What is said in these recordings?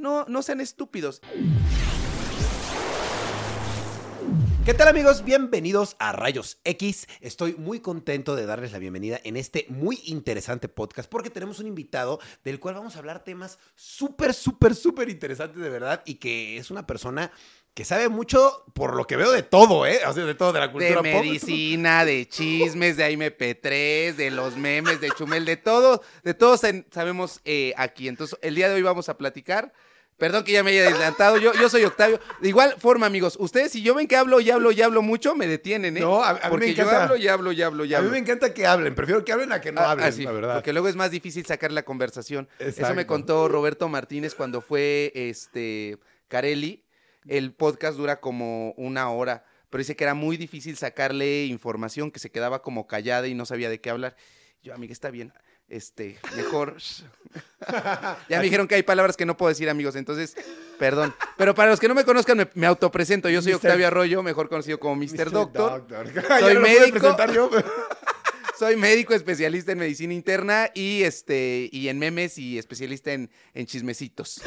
no, no sean estúpidos. ¿Qué tal amigos? Bienvenidos a Rayos X. Estoy muy contento de darles la bienvenida en este muy interesante podcast porque tenemos un invitado del cual vamos a hablar temas súper, súper, súper interesantes de verdad y que es una persona que sabe mucho por lo que veo de todo, ¿eh? O sea, de todo, de la cultura De pop. medicina, de chismes, de MP3, de los memes, de Chumel, de todo, de todo sen- sabemos eh, aquí. Entonces, el día de hoy vamos a platicar. Perdón que ya me haya adelantado, yo, yo soy Octavio. De igual forma, amigos, ustedes si yo ven que hablo y hablo y hablo mucho, me detienen, ¿eh? No, a- a mí me Porque yo encanta. hablo y hablo y hablo y A mí hablo. me encanta que hablen, prefiero que hablen a que no Ah, hablen, ah, sí, la verdad. Porque luego es más difícil sacar la conversación. Eso me contó Roberto Martínez cuando fue este Carelli. El podcast dura como una hora, pero dice que era muy difícil sacarle información, que se quedaba como callada y no sabía de qué hablar. Yo, amiga, está bien. Este, mejor. ya me dijeron que hay palabras que no puedo decir, amigos, entonces, perdón. Pero para los que no me conozcan, me, me autopresento. Yo soy. Octavio Arroyo, mejor conocido como Mr. Doctor. Ya Soy no médico. yo. Soy médico especialista en medicina interna y este y en memes y especialista en, en chismecitos.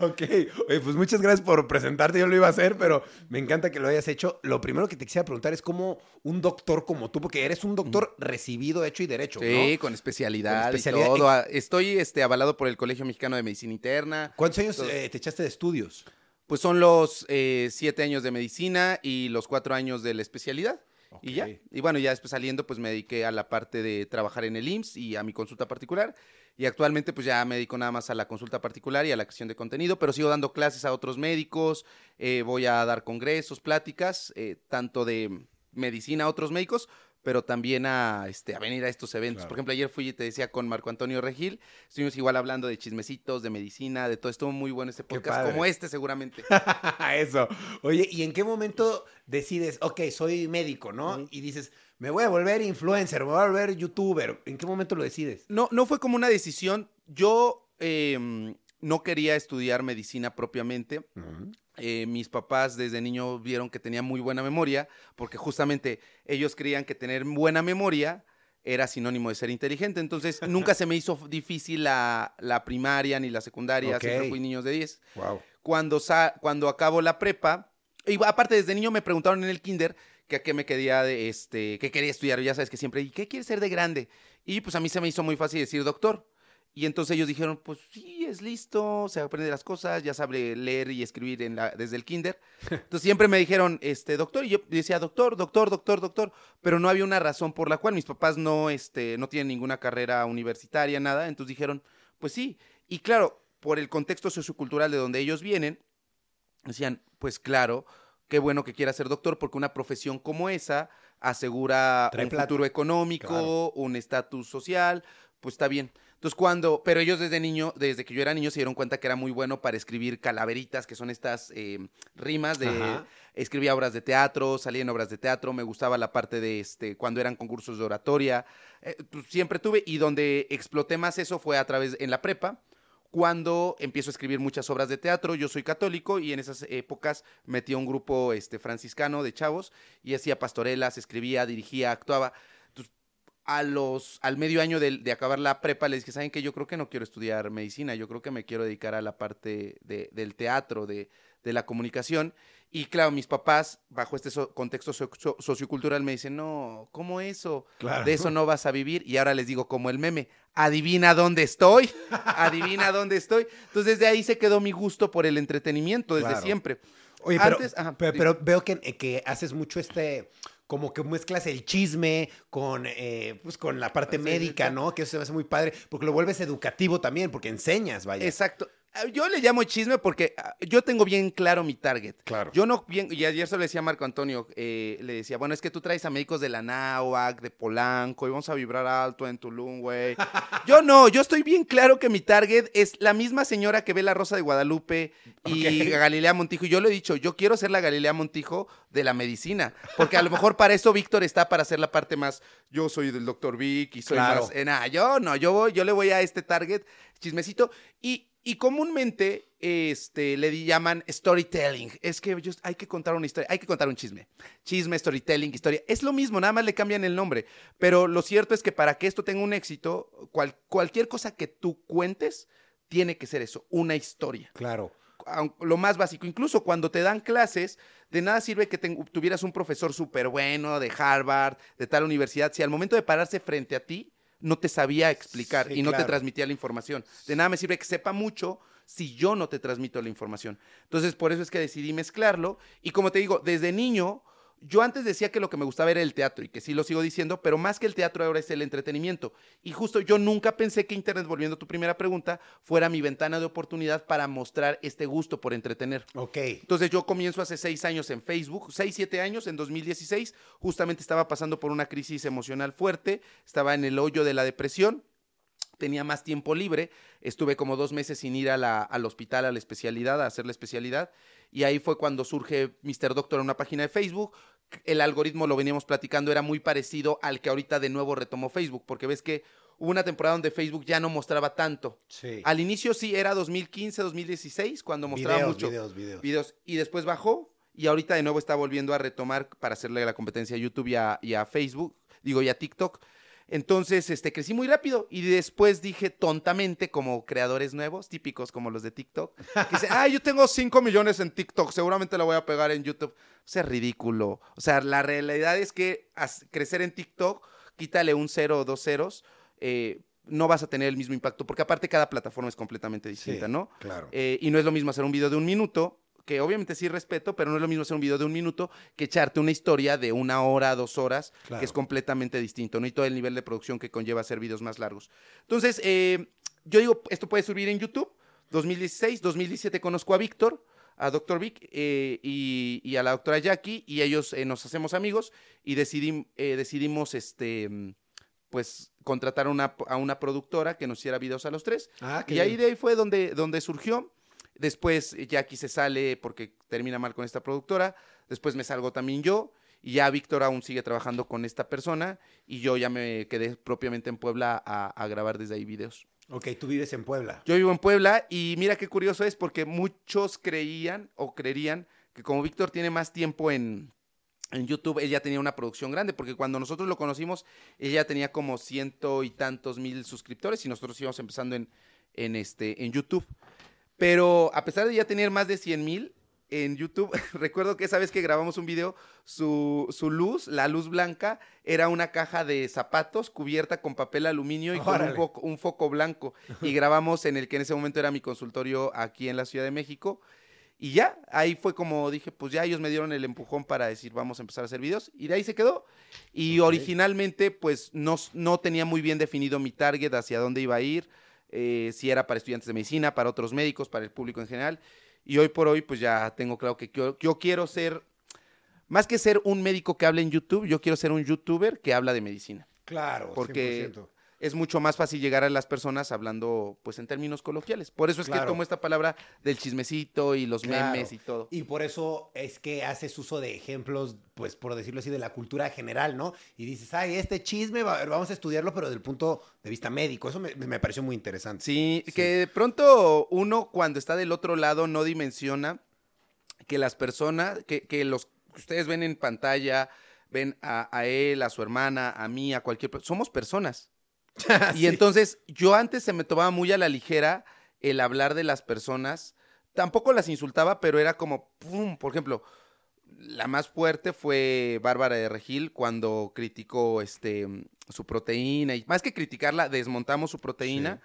Ok, Oye, pues muchas gracias por presentarte, yo lo iba a hacer, pero me encanta que lo hayas hecho. Lo primero que te quisiera preguntar es cómo un doctor como tú, porque eres un doctor recibido, hecho y derecho, Sí, ¿no? con especialidad, Con especialidad. y todo. Ah, Estoy este, avalado por el Colegio Mexicano de Medicina Interna. ¿Cuántos años eh, te echaste de estudios? Pues son los eh, siete años de medicina y los cuatro años de la especialidad. Y ya. Y bueno, ya después saliendo, pues me dediqué a la parte de trabajar en el IMSS y a mi consulta particular. Y actualmente, pues ya me dedico nada más a la consulta particular y a la creación de contenido, pero sigo dando clases a otros médicos, eh, voy a dar congresos, pláticas, eh, tanto de medicina a otros médicos, pero también a, este, a venir a estos eventos. Claro. Por ejemplo, ayer fui y te decía con Marco Antonio Regil, estuvimos igual hablando de chismecitos, de medicina, de todo. Estuvo muy bueno este podcast, como este seguramente. Eso. Oye, ¿y en qué momento decides, ok, soy médico, ¿no? Y dices, me voy a volver influencer, me voy a volver youtuber. ¿En qué momento lo decides? No, no fue como una decisión. Yo eh, no quería estudiar medicina propiamente. Eh, mis papás desde niño vieron que tenía muy buena memoria, porque justamente ellos creían que tener buena memoria era sinónimo de ser inteligente. Entonces, nunca se me hizo difícil la, la primaria ni la secundaria. Siempre fui niños de 10 Wow. cuando, sa- cuando acabo la prepa, y aparte desde niño me preguntaron en el kinder que a qué me quería, de, este, qué quería estudiar, ya sabes que siempre, ¿y qué quieres ser de grande? Y pues a mí se me hizo muy fácil decir doctor. Y entonces ellos dijeron, pues sí, es listo, se aprende las cosas, ya sabe leer y escribir en la, desde el kinder. Entonces siempre me dijeron, este, doctor, y yo decía, doctor, doctor, doctor, doctor, pero no había una razón por la cual mis papás no, este, no tienen ninguna carrera universitaria, nada. Entonces dijeron, pues sí. Y claro, por el contexto sociocultural de donde ellos vienen, decían, pues claro, qué bueno que quiera ser doctor, porque una profesión como esa asegura Trae un plata. futuro económico, Claro. un estatus social, pues está bien. Entonces cuando, pero ellos desde niño, desde que yo era niño, se dieron cuenta que era muy bueno para escribir calaveritas, que son estas eh, rimas de, Ajá. escribía obras de teatro, salía en obras de teatro, me gustaba la parte de este, cuando eran concursos de oratoria, eh, pues, siempre tuve, y donde exploté más eso fue a través, en la prepa, cuando empiezo a escribir muchas obras de teatro, yo soy católico y en esas épocas metí a un grupo este, franciscano de chavos y hacía pastorelas, escribía, dirigía, actuaba. A los, al medio año de, de acabar la prepa les dije, ¿saben qué? Yo creo que no quiero estudiar medicina, yo creo que me quiero dedicar a la parte de- del teatro, de, de la comunicación. Y claro, mis papás, bajo este so- contexto so- so- sociocultural, me dicen, no, ¿cómo eso? Claro. De eso no vas a vivir. Y ahora les digo, como el meme, adivina dónde estoy, adivina dónde estoy. Entonces, desde ahí se quedó mi gusto por el entretenimiento, desde Claro. siempre. Oye, pero, ajá, pero, pero veo que, que haces mucho este, como que mezclas el chisme con, eh, pues, con la parte Sí, médica, sí. ¿no? Que eso se me hace muy padre, porque lo vuelves educativo también, porque enseñas, vaya. Exacto. Yo le llamo chisme porque ah, yo tengo bien claro mi target. Claro. Yo no, bien, y ayer se lo decía a Marco Antonio, eh, le decía, bueno, es que tú traes a médicos de la NAUAC, de Polanco, y vamos a vibrar alto en Tulum, güey. yo no, yo estoy bien claro que mi target es la misma señora que ve La Rosa de Guadalupe y Ok. Galilea Montijo. Y yo lo he dicho, yo quiero ser la Galilea Montijo de la medicina, porque a lo mejor para eso Víctor está para hacer la parte más, yo soy del doctor Vic y soy Claro. más, eh, nah, yo no, yo, voy, yo le voy a este target chismecito y, y comúnmente este, le llaman storytelling. Es que hay que contar una historia, hay que contar un chisme. Chisme, storytelling, historia. Es lo mismo, nada más le cambian el nombre. Pero lo cierto es que para que esto tenga un éxito, cual- cualquier cosa que tú cuentes tiene que ser eso, una historia Claro. lo más básico. Incluso cuando te dan clases, de nada sirve que tuvieras un profesor súper bueno de Harvard, de tal universidad, si al momento de pararse frente a ti no te sabía explicar Sí, y no te transmitía la información. De nada me sirve que sepa mucho si yo no te transmito la información. Entonces, por eso es que decidí mezclarlo. Y como te digo, desde niño, yo antes decía que lo que me gustaba era el teatro y que sí lo sigo diciendo, pero más que el teatro ahora es el entretenimiento. Y justo yo nunca pensé que Internet, volviendo a tu primera pregunta, fuera mi ventana de oportunidad para mostrar este gusto por entretener. Ok. Entonces yo comienzo hace seis años en Facebook, seis, siete años, en 2016, justamente estaba pasando por una crisis emocional fuerte, estaba en el hoyo de la depresión, tenía más tiempo libre, estuve como dos meses sin ir a la- al hospital, a la especialidad, a hacer la especialidad, y ahí fue cuando surge Mr. Doctor en una página de Facebook. El algoritmo, lo veníamos platicando, era muy parecido al que ahorita de nuevo retomó Facebook, porque ves que hubo una temporada donde Facebook ya no mostraba tanto. Sí. Al inicio sí era 2015, 2016, cuando mostraba videos, mucho videos, videos. videos y después bajó y ahorita de nuevo está volviendo a retomar para hacerle la competencia a YouTube y a, y a Facebook, digo, y a TikTok. Entonces, este, crecí muy rápido y después dije tontamente, como creadores nuevos, típicos como los de TikTok, que dicen, ah, yo tengo 5 millones en TikTok, seguramente la voy a pegar en YouTube. O sea, ridículo. O sea, la realidad es que crecer en TikTok, quítale un cero o dos ceros, eh, no vas a tener el mismo impacto, porque aparte cada plataforma es completamente distinta, Sí, ¿no? Claro. Eh, y no es lo mismo hacer un video de un minuto, que obviamente sí respeto, pero no es lo mismo hacer un video de un minuto que echarte una historia de una hora, dos horas, Claro. que es completamente distinto, ¿no? Y todo el nivel de producción que conlleva hacer videos más largos. Entonces, eh, yo digo, esto puede subir en YouTube. 2016, 2017 conozco a Víctor, a Dr. Vic eh, y, y a la doctora Jackie, y ellos eh, nos hacemos amigos y decidim- decidimos, este, pues, contratar a una, a una productora que nos hiciera videos a los tres. Ah, Y ahí bien. de ahí fue donde, donde surgió. Después eh, Jackie se sale porque termina mal con esta productora. Después me salgo también yo. Y ya Víctor aún sigue trabajando con esta persona. Y yo ya me quedé propiamente en Puebla a, a grabar desde ahí videos. Ok, tú vives en Puebla. Yo vivo en Puebla y mira qué curioso es porque muchos creían o creerían que como Víctor tiene más tiempo en, en YouTube, ella tenía una producción grande, porque cuando nosotros lo conocimos, ella tenía como ciento y tantos mil suscriptores y nosotros íbamos empezando en, en, este, en YouTube. Pero a pesar de ya tener más de 100 mil en YouTube, recuerdo que esa vez que grabamos un video, su, su luz, la luz blanca, era una caja de zapatos cubierta con papel aluminio y con un, foco- un foco blanco. Y grabamos en el que en ese momento era mi consultorio aquí en la Ciudad de México. Y ya, ahí fue como dije, pues ya ellos me dieron el empujón para decir, vamos a empezar a hacer videos. Y de ahí se quedó. Y originalmente, pues no, no tenía muy bien definido mi target, hacia dónde iba a ir, eh, si era para estudiantes de medicina, para otros médicos, para el público en general. Y hoy por hoy, pues ya tengo claro que yo, yo quiero ser, más que ser un médico que hable en YouTube, yo quiero ser un youtuber que habla de medicina. Claro, Porque 100%. Es mucho más fácil llegar a las personas hablando pues en términos coloquiales. Por eso es que Claro. tomo esta palabra del chismecito y los Claro. memes y todo. Y por eso es que haces uso de ejemplos, pues por decirlo así, de la cultura general, ¿no? Y dices, ay, este chisme, va- vamos a estudiarlo, pero desde el punto de vista médico. Eso me, me pareció muy interesante. Sí, Sí. que de pronto uno cuando está del otro lado no dimensiona que las personas, que, que los que ustedes ven en pantalla, ven a, a él, a su hermana, a mí, a cualquier persona, somos personas. Y Sí. entonces yo antes se me tomaba muy a la ligera el hablar de las personas. Tampoco las insultaba, pero era como, ¡pum! Por ejemplo, la más fuerte fue Bárbara de Regil cuando criticó este, su proteína. Y más que criticarla, desmontamos su proteína.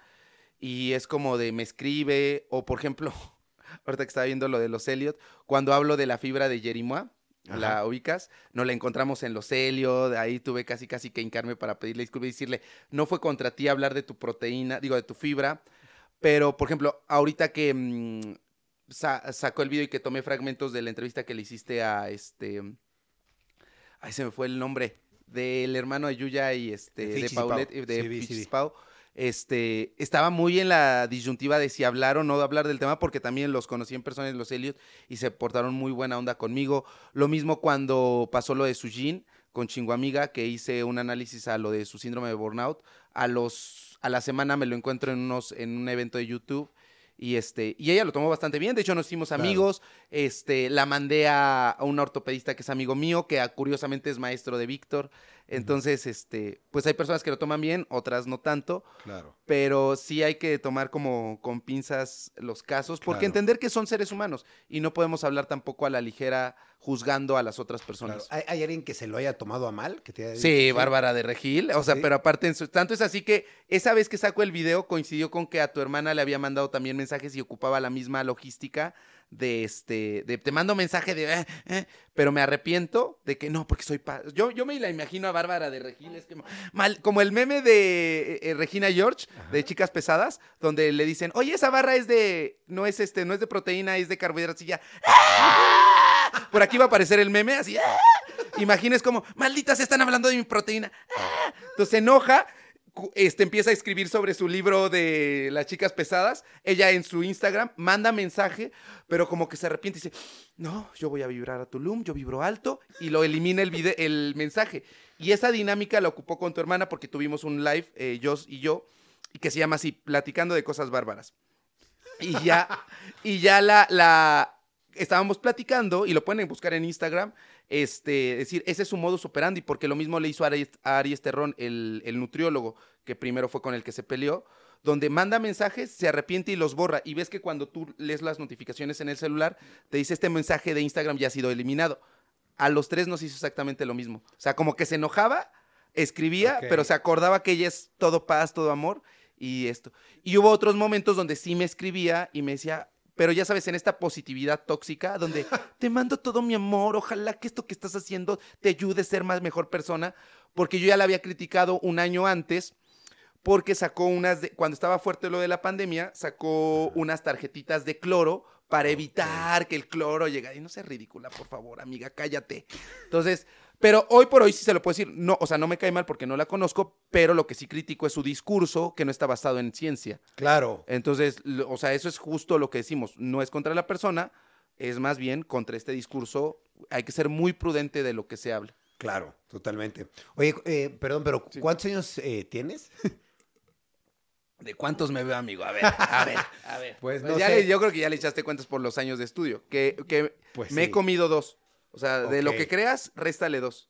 Y es como de me escribe. O por ejemplo, ahorita que estaba viendo lo de los Elliot, cuando hablo de la fibra de La ubicas, no la encontramos en los Elliot, ahí tuve casi casi que hincarme para pedirle disculpas y decirle, no fue contra ti hablar de tu proteína, digo, de tu fibra, Pero, por ejemplo, ahorita que mm, sa- sacó el video y que tomé fragmentos de la entrevista que le hiciste a este. Ay, se me fue el nombre. Del hermano de Yuya y este. De Fichis. Paulette. y De Sí, Fichis. Pau. Este, estaba muy en la disyuntiva de si hablar o no de hablar del tema, porque también los conocí en persona los Elliot y se portaron muy buena onda conmigo. Lo mismo cuando pasó lo de Sujin con Chingo Amiga, que hice un análisis a lo de su síndrome de burnout. A los, a la semana me lo encuentro en unos, en un evento de YouTube. Y este, y ella lo tomó bastante bien. De hecho, nos hicimos Claro. amigos. Este, la mandé a, a un ortopedista que es amigo mío, que ah, curiosamente es maestro de Víctor. Entonces, este, pues hay personas que lo toman bien, otras no tanto Claro. pero sí hay que tomar como con pinzas los casos, porque Claro. entender que son seres humanos y no podemos hablar tampoco a la ligera juzgando a las otras claro. personas. ¿Hay, hay alguien que se lo haya tomado a mal? Que te haya Sí, Bárbara de Regil, o sea, Sí. pero aparte, en su- tanto es así que esa vez que sacó el video coincidió con que a tu hermana le había mandado también mensajes y ocupaba la misma logística de este, de te mando mensaje de, "Eh, eh", pero me arrepiento de que no, porque soy pa yo, yo me la imagino a Bárbara de Regil, es que mal, como el meme de eh, Regina George, de Chicas Pesadas, donde le dicen, oye, esa barra es de, no es este, no es de proteína, es de carbohidratos y ya, "Ah". por aquí va a aparecer el meme, así, "Ah". Imagines como, malditas, están hablando de mi proteína. ¡Ah! Entonces se enoja, este, empieza a escribir sobre su libro de las chicas pesadas. Ella en su Instagram manda mensaje, pero como que se arrepiente y dice, no, yo voy a vibrar a Tulum, yo vibro alto, y lo elimina el, vide- el mensaje. Y esa dinámica la ocupó con tu hermana porque tuvimos un live, eh, y yo, que se llama así, platicando de cosas bárbaras. Y ya, y ya la, la estábamos platicando, y lo pueden buscar en Instagram, este, decir, ese es su modus operandi, porque lo mismo le hizo a Aries, a Aries Terrón, el, el nutriólogo, que primero fue con el que se peleó, donde manda mensajes, se arrepiente y los borra. Y ves que cuando tú lees las notificaciones en el celular, te dice este mensaje de Instagram ya ha sido eliminado. A los tres nos hizo exactamente lo mismo. O sea, como que se enojaba, escribía, pero se acordaba que ella es todo paz, todo amor y esto. Y hubo otros momentos donde sí me escribía y me decía, pero ya sabes, en esta positividad tóxica, donde te mando todo mi amor, ojalá que esto que estás haciendo te ayude a ser más mejor persona, porque yo ya la había criticado un año antes, porque sacó unas, de- cuando estaba fuerte lo de la pandemia, sacó unas tarjetitas de cloro para evitar que el cloro llegara. Y no seas ridícula, por favor, amiga, cállate. Entonces, pero hoy por hoy sí se lo puedo decir, no, o sea, no me cae mal porque no la conozco, pero lo que sí critico es su discurso que no está basado en ciencia. Claro. Entonces, lo- o sea, eso es justo lo que decimos. No es contra la persona, es más bien contra este discurso. Hay que ser muy prudente de lo que se habla. Claro, totalmente. Oye, eh, perdón, pero Sí. ¿cuántos años eh, tienes? ¿De cuántos me veo, amigo? A ver, a ver, a ver. Pues Pues no ya sé. le- yo creo que ya le echaste cuentas por los años de estudio. Que, que Pues me sí. he comido dos. O sea, de lo Ok. que creas, réstale dos.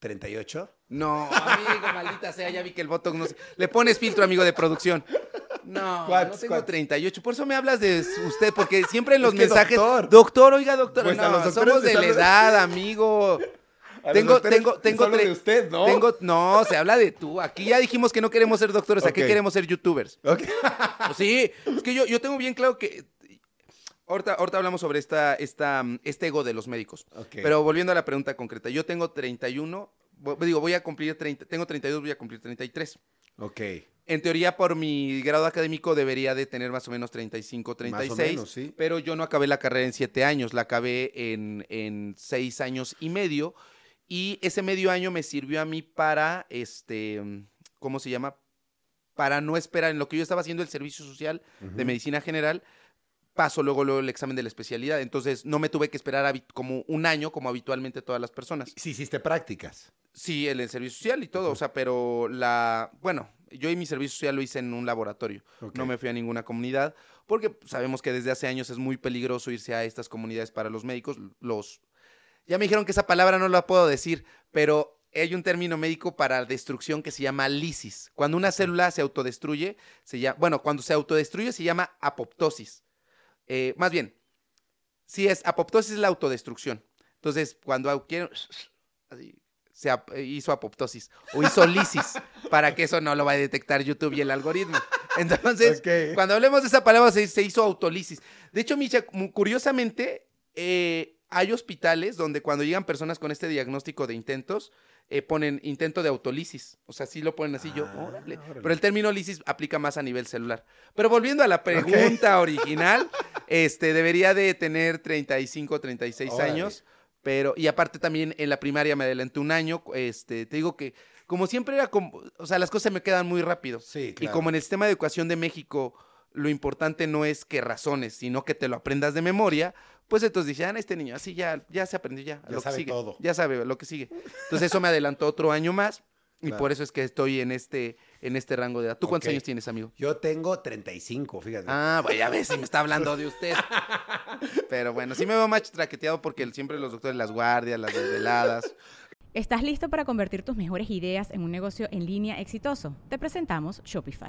¿38? No, amigo, maldita sea, ya vi que el Botox no se... Le pones filtro, amigo de producción. No, ¿Cuántos, no tengo cuántos? 38. Por eso me hablas de usted, porque siempre en los Es que mensajes... doctor. Doctor, oiga, doctor. Pues a no, los doctores somos les de la hablo- edad, amigo. Tengo, tengo, tengo, tre- usted, ¿no? tengo, no, se habla de tú. Aquí ya dijimos que no queremos ser doctores, aquí Ok. queremos ser youtubers. Ok. Pues sí, es que yo, yo tengo bien claro que. Ahorita, ahorita hablamos sobre esta, esta, mm, este ego de los médicos. Ok. Pero volviendo a la pregunta concreta, yo tengo 31, vo- digo, voy a cumplir 30, tengo 32, voy a cumplir 33. Ok. En teoría, por mi grado académico, debería de tener más o menos 35, 36. menos, sí. Pero yo no acabé la carrera en 7 años, la acabé en, en 6 años y medio. Y ese medio año me sirvió a mí para, este, ¿cómo se llama? Para no esperar en lo que yo estaba haciendo el servicio social de medicina general, paso luego, luego el examen de la especialidad. Entonces no me tuve que esperar como un año, como habitualmente todas las personas. Sí, hiciste prácticas. Sí, el, el servicio social y todo, o sea, pero la, bueno, yo y mi servicio social lo hice en un laboratorio, no me fui a ninguna comunidad, porque sabemos que desde hace años es muy peligroso irse a estas comunidades para los médicos, los, ya me dijeron que esa palabra no la puedo decir, pero hay un término médico para destrucción que se llama lisis. Cuando una célula se autodestruye, se llama, bueno, cuando se autodestruye se llama apoptosis. Eh, más bien, si es apoptosis es la autodestrucción. Entonces, cuando quieren, así, se ap- hizo apoptosis o hizo lisis, para que eso no lo va a detectar YouTube y el algoritmo. Entonces, cuando hablemos de esa palabra, se, se hizo autolisis. De hecho, Micha, mu- curiosamente, eh, hay hospitales donde cuando llegan personas con este diagnóstico de intentos, eh, ponen intento de autolisis. O sea, sí lo ponen así yo. Ah, órale. órale. Pero el término lisis aplica más a nivel celular. Pero volviendo a la pregunta original, este debería de tener 35, 36 Órale. años. Pero, y aparte también en la primaria me adelanté un año. Este, te digo que, como siempre era como, o sea, las cosas me quedan muy rápido. Sí, Y claro. como en el sistema de educación de México, lo importante no es que razones, sino que te lo aprendas de memoria, pues entonces dije, ah, este niño así ya, ya se aprendió ya, a Ya lo sabe que sigue. todo. Ya sabe lo que sigue. Entonces eso me adelantó otro año más y Claro. por eso es que estoy en este, en este rango de edad. ¿Tú cuántos años tienes, amigo? Yo tengo 35, fíjate. Ah, pues ya ves si me está hablando de usted. Pero bueno, sí me veo más traqueteado porque siempre los doctores, las guardias, las desveladas. ¿Estás listo para convertir tus mejores ideas en un negocio en línea exitoso? Te presentamos Shopify.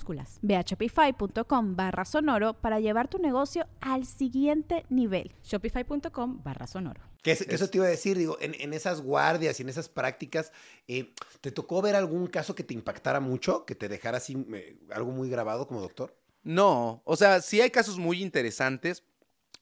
Ve a shopify.com barra sonoro para llevar tu negocio al siguiente nivel. Shopify.com barra sonoro. Que, es- que eso te iba a decir, digo, en, en esas guardias y en esas prácticas, eh, ¿te tocó ver algún caso que te impactara mucho, que te dejara así eh, algo muy grabado como doctor? No, o sea, sí hay casos muy interesantes,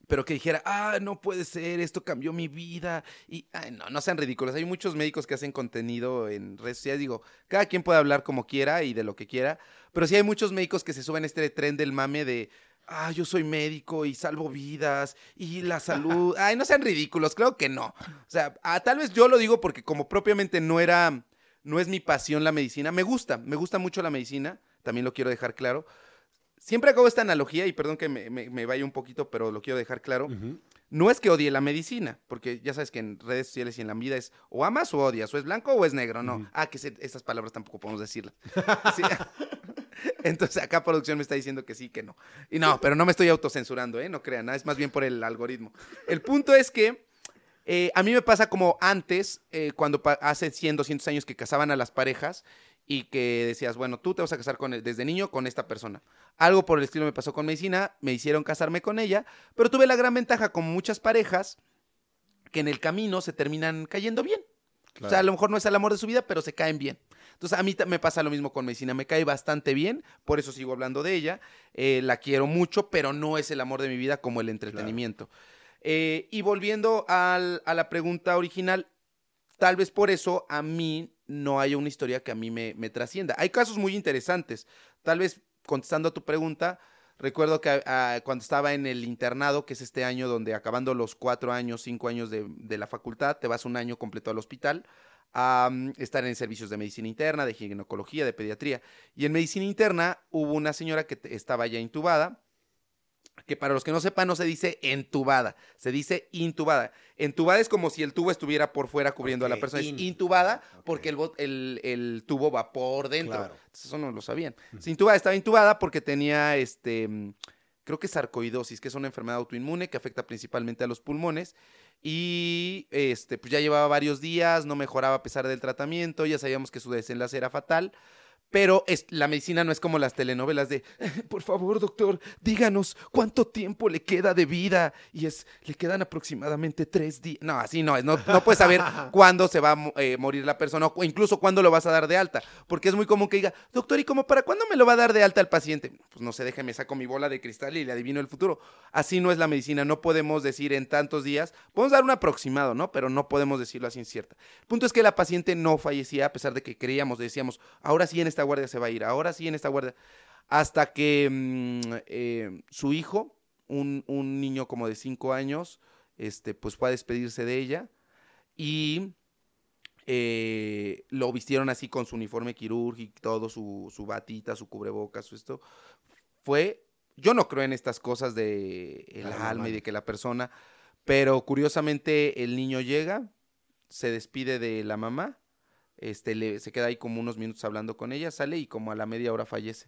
pero que dijera, ah, no puede ser, esto cambió mi vida. Y ay, no, no sean ridículos. Hay muchos médicos que hacen contenido en redes sociales. Digo, cada quien puede hablar como quiera y de lo que quiera, pero sí hay muchos médicos que se suben a este tren del mame de, ah, yo soy médico y salvo vidas y la salud. Ay, no sean ridículos, creo que no. O sea, ah, tal vez yo lo digo porque como propiamente no era, no es mi pasión la medicina, me gusta, me gusta mucho la medicina, también lo quiero dejar claro. Siempre hago esta analogía y perdón que me, me- me vaya un poquito, pero lo quiero dejar claro. No es que odie la medicina, porque ya sabes que en redes sociales y en la vida es o amas o odias, o es blanco o es negro, no. Ah, que se- esas palabras tampoco podemos decirlas. Sí. Entonces acá producción me está diciendo que sí, que no. Y no, pero no me estoy autocensurando, ¿eh? No crean, nada, es más bien por el algoritmo. El punto es que eh, a mí me pasa como antes, eh, cuando hace 100, 200 años que casaban a las parejas y que decías, bueno, tú te vas a casar con, el- desde niño con esta persona. Algo por el estilo me pasó con medicina, me hicieron casarme con ella, pero tuve la gran ventaja, como muchas parejas, que en el camino se terminan cayendo bien. O sea, a lo mejor no es el amor de su vida, pero se caen bien. Entonces, a mí me pasa lo mismo con medicina. Me cae bastante bien, por eso sigo hablando de ella. Eh, la quiero mucho, pero no es el amor de mi vida como el entretenimiento. Eh, y volviendo al- a la pregunta original, tal vez por eso a mí no haya una historia que a mí me, me trascienda. Hay casos muy interesantes. Tal vez contestando a tu pregunta, recuerdo que ah, cuando estaba en el internado, que es este año donde acabando los cuatro años, cinco años de, de la facultad, te vas un año completo al hospital a estar en servicios de medicina interna, de ginecología, de pediatría. Y en medicina interna hubo una señora que estaba ya intubada, que para los que no sepan no se dice entubada, se dice intubada. Entubada es como si el tubo estuviera por fuera cubriendo a la persona. in. Es intubada porque el, el, el tubo va por dentro. Claro. Entonces, Eso no lo sabían. Se intubaba, estaba intubada porque tenía este mm, creo que es sarcoidosis, que es una enfermedad autoinmune que afecta principalmente a los pulmones. Y este, pues ya llevaba varios días, no mejoraba a pesar del tratamiento, ya sabíamos que su desenlace era fatal. Pero es, la medicina no es como las telenovelas de, por favor, doctor, díganos cuánto tiempo le queda de vida. Y es, le quedan aproximadamente tres días. No, así no es. No, no puedes saber cuándo se va a eh, morir la persona o incluso cuándo lo vas a dar de alta. Porque es muy común que diga, doctor, ¿y cómo para cuándo me lo va a dar de alta el paciente? Pues no sé, déjeme, saco mi bola de cristal y le adivino el futuro. Así no es la medicina. No podemos decir en tantos días. Podemos dar un aproximado, ¿no? Pero no podemos decirlo así incierta. El punto es que la paciente no fallecía a pesar de que creíamos, decíamos, ahora sí en esta guardia se va a ir, ahora sí en esta guardia. Hasta que mm, eh, su hijo, un, un niño como de cinco años, este, pues fue a despedirse de ella y eh, lo vistieron así con su uniforme quirúrgico, todo, su, su batita, su cubrebocas, su esto. Fue, yo no creo en estas cosas de el alma y de que la persona, pero curiosamente el niño llega se despide de la mamá, este, le- se queda ahí como unos minutos hablando con ella, sale y como a la media hora fallece.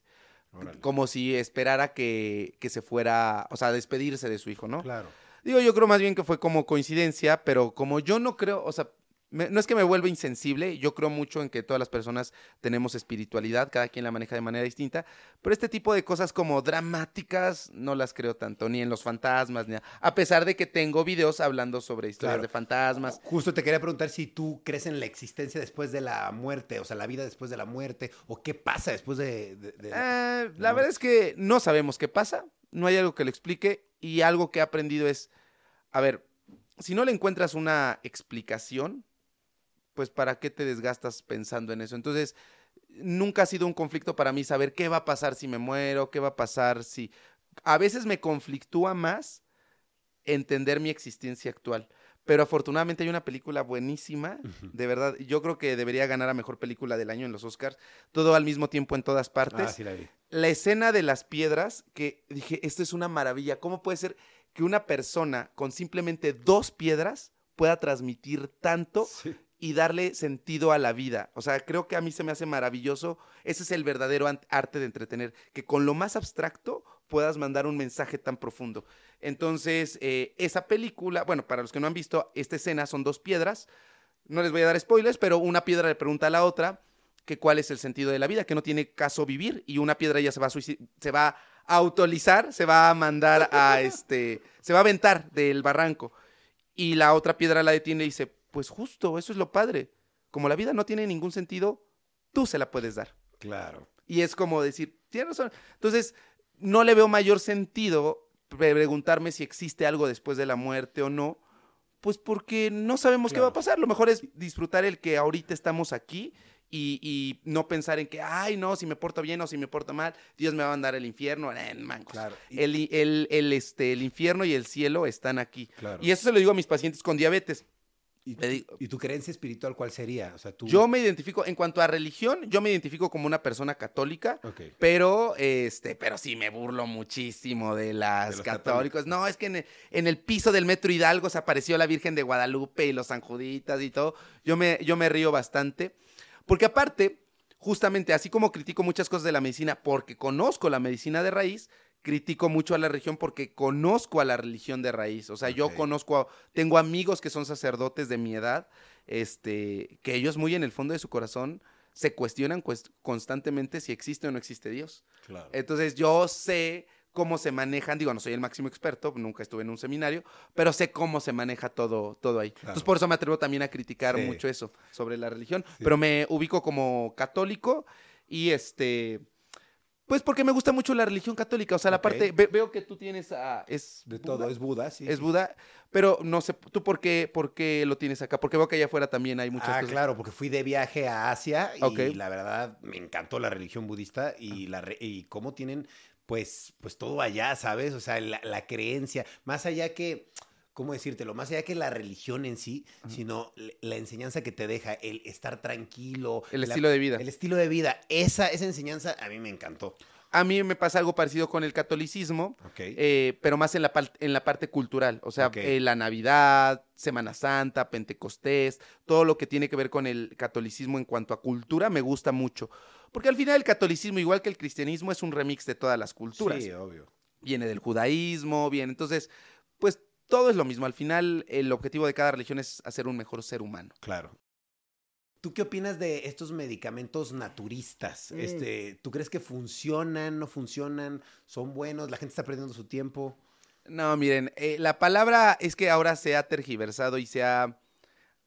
Como si esperara que, que se fuera, o sea, despedirse de su hijo, ¿no? Claro. Digo, yo creo más bien que fue como coincidencia, pero como yo no creo, o sea, me- no es que me vuelva insensible, yo creo mucho en que todas las personas tenemos espiritualidad, cada quien la maneja de manera distinta, pero este tipo de cosas como dramáticas no las creo tanto, ni en los fantasmas, ni a, a pesar de que tengo videos hablando sobre historias Claro. de fantasmas. Justo te quería preguntar si tú crees en la existencia después de la muerte, o sea, la vida después de la muerte, o qué pasa después de... de- de- Eh, la no. verdad es que no sabemos qué pasa, no hay algo que lo explique y algo que he aprendido es, a ver, si no le encuentras una explicación, pues para qué te desgastas pensando en eso. Entonces, nunca ha sido un conflicto para mí saber qué va a pasar si me muero, qué va a pasar si... A veces me conflictúa más entender mi existencia actual. Pero afortunadamente hay una película buenísima, de verdad. Yo creo que debería ganar a mejor película del año en los Oscars. Todo al mismo tiempo en todas partes Ah, sí la vi. la escena de las piedras, que dije, esto es una maravilla. ¿Cómo puede ser que una persona con simplemente dos piedras pueda transmitir tanto Sí. Y darle sentido a la vida? O sea, creo que a mí se me hace maravilloso. Ese es el verdadero arte de entretener, que con lo más abstracto puedas mandar un mensaje tan profundo. Entonces, eh, esa película, bueno, para los que no han visto, esta escena son dos piedras. No les voy a dar spoilers, pero una piedra le pregunta a la otra que cuál es el sentido de la vida, que no tiene caso vivir y una piedra ya se va a se va a autolizar, se va a mandar a este, se va a aventar del barranco y la otra piedra la detiene y dice, pues justo, eso es lo padre. Como la vida no tiene ningún sentido, tú se la puedes dar. Claro. Y es como decir, tienes razón. Entonces, no le veo mayor sentido pre- preguntarme si existe algo después de la muerte o no, pues porque no sabemos qué va a pasar. Lo mejor es disfrutar el que ahorita estamos aquí y, y no pensar en que, ay, no, si me porto bien o si me porto mal, Dios me va a mandar al infierno. En mancos. Claro. El, el, el, este, el infierno y el cielo están aquí. Claro. Y eso se lo digo a mis pacientes con diabetes. ¿Y, Le digo- y tu creencia espiritual cuál sería? O sea, tú... Yo me identifico, en cuanto a religión, yo me identifico como una persona católica. Pero, este, pero sí me burlo muchísimo de las De católicos. No, es que en el, en el piso del Metro Hidalgo se apareció la Virgen de Guadalupe y los Sanjuditas y todo. Yo me, yo me río bastante. Porque aparte, justamente, así como critico muchas cosas de la medicina porque conozco la medicina de raíz, critico mucho a la religión porque conozco a la religión de raíz. O sea, yo conozco, a- tengo amigos que son sacerdotes de mi edad, este, que ellos muy en el fondo de su corazón se cuestionan cuest- constantemente si existe o no existe Dios. Claro. Entonces yo sé cómo se manejan, digo, no soy el máximo experto, nunca estuve en un seminario, pero sé cómo se maneja todo, todo ahí. Entonces por eso me atrevo también a criticar Sí. mucho eso sobre la religión, Sí. pero me ubico como católico y este, pues porque me gusta mucho la religión católica, o sea, la parte, ve- veo que tú tienes, a, es De Buda? todo, es Buda, sí. es sí. Buda, pero no sé, ¿tú por qué, por qué lo tienes acá? Porque veo que allá afuera también hay muchas Ah, cosas. claro, porque fui de viaje a Asia y la verdad me encantó la religión budista y, la re- y cómo tienen pues, pues todo allá, ¿sabes? O sea, la, la creencia, más allá que, ¿cómo decírtelo? Más allá que la religión en sí, sino la enseñanza que te deja, el estar tranquilo. El la- estilo de vida. El estilo de vida, esa, esa enseñanza a mí me encantó. A mí me pasa algo parecido con el catolicismo, eh, pero más en la, en la parte cultural. O sea, eh, la Navidad, Semana Santa, Pentecostés, todo lo que tiene que ver con el catolicismo en cuanto a cultura me gusta mucho. Porque al final el catolicismo, igual que el cristianismo, es un remix de todas las culturas. Sí, obvio. Viene del judaísmo, viene. Entonces, pues todo es lo mismo. Al final, el objetivo de cada religión es hacer un mejor ser humano. Claro. ¿Tú qué opinas de estos medicamentos naturistas? Mm. Este, ¿Tú crees que funcionan, no funcionan, son buenos, la gente está perdiendo su tiempo? No, miren, eh, la palabra es que ahora se ha tergiversado y se ha,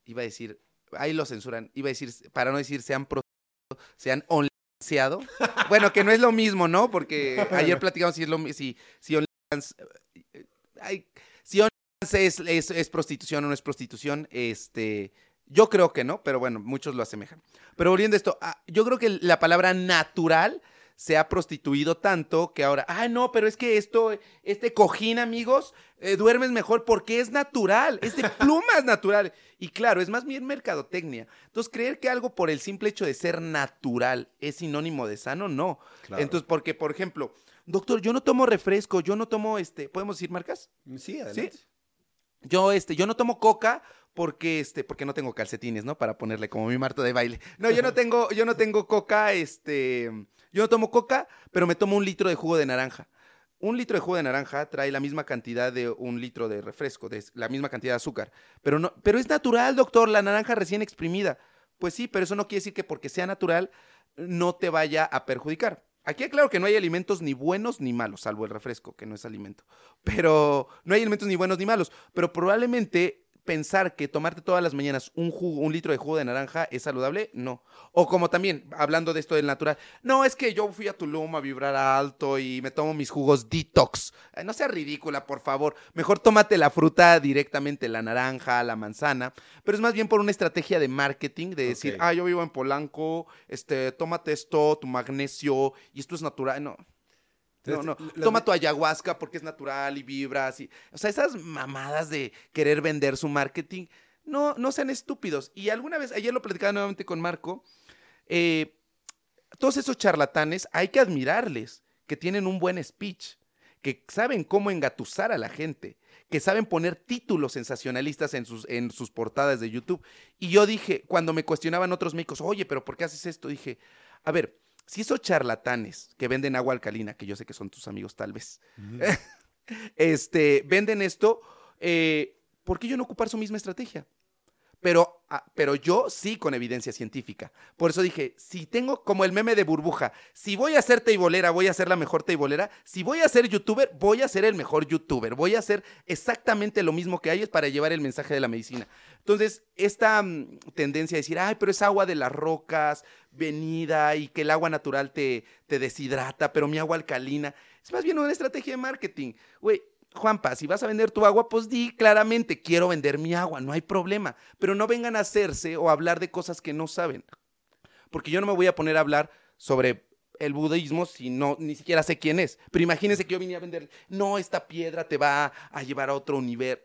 iba a decir, ahí lo censuran, iba a decir, para no decir se han pro- se han. Bueno, que no es lo mismo, ¿no? Porque ayer platicamos si es lo si, si OnlyFans, eh, ay, si OnlyFans es, es, es prostitución o no es prostitución, este, yo creo que no, pero bueno, muchos lo asemejan. Pero volviendo a esto, ah, yo creo que la palabra natural se ha prostituido tanto que ahora, ah, no, pero es que esto, este cojín, amigos, eh, duermes mejor porque es natural, es de plumas natural. Y claro, es más bien mercadotecnia. Entonces, creer que algo por el simple hecho de ser natural es sinónimo de sano, no. Claro. Entonces, porque, por ejemplo, doctor, yo no tomo refresco, yo no tomo, este, ¿podemos decir marcas? Sí, adelante. Yo, este, yo no tomo coca porque este, porque no tengo calcetines, ¿no? Para ponerle como mi marto de baile. No, yo no tengo, yo no tengo coca, este, yo no tomo coca, pero me tomo un litro de jugo de naranja. Un litro de jugo de naranja trae la misma cantidad de un litro de refresco, de la misma cantidad de azúcar. Pero no, pero es natural, doctor, la naranja recién exprimida. Pues sí, pero eso no quiere decir que porque sea natural no te vaya a perjudicar. Aquí claro que no hay alimentos ni buenos ni malos, salvo el refresco, que no es alimento. Pero no hay alimentos ni buenos ni malos. Pero probablemente pensar que tomarte todas las mañanas un jugo, un litro de jugo de naranja es saludable, no. O como también, hablando de esto del natural, no, es que yo fui a Tulum a vibrar alto y me tomo mis jugos detox. no sea ridícula, por favor. Mejor tómate la fruta directamente, la naranja, la manzana. Pero es más bien por una estrategia de marketing, de decir, ah, yo vivo en Polanco, este, tómate esto, tu magnesio, y esto es natural. No, no, no. Toma tu ayahuasca porque es natural y vibras. Y, o sea, esas mamadas de querer vender su marketing, no, no sean estúpidos. Y alguna vez, ayer lo platicaba nuevamente con Marco, eh, todos esos charlatanes hay que admirarles, que tienen un buen speech, que saben cómo engatusar a la gente, que saben poner títulos sensacionalistas en sus, en sus portadas de YouTube. Y yo dije, cuando me cuestionaban otros médicos, oye, pero ¿por qué haces esto? Dije, a ver, si esos charlatanes que venden agua alcalina, que yo sé que son tus amigos tal vez, este, venden esto, eh, ¿por qué yo no ocupar su misma estrategia? pero, ah, pero yo sí con evidencia científica. Por eso dije, si tengo como el meme de burbuja, si voy a ser teibolera, voy a ser la mejor teibolera, si voy a ser youtuber, voy a ser el mejor youtuber, voy a hacer exactamente lo mismo que ellos para llevar el mensaje de la medicina. Entonces, esta mm, tendencia a decir, ay, pero es agua de las rocas, venida, y que el agua natural te, te deshidrata, pero mi agua alcalina, es más bien una estrategia de marketing. Güey, Juanpa, si vas a vender tu agua, pues di claramente, quiero vender mi agua, no hay problema. Pero no vengan a hacerse o a hablar de cosas que no saben. Porque yo no me voy a poner a hablar sobre el budismo si no, ni siquiera sé quién es. Pero imagínense que yo vine a vender, no, esta piedra te va a llevar a otro universo.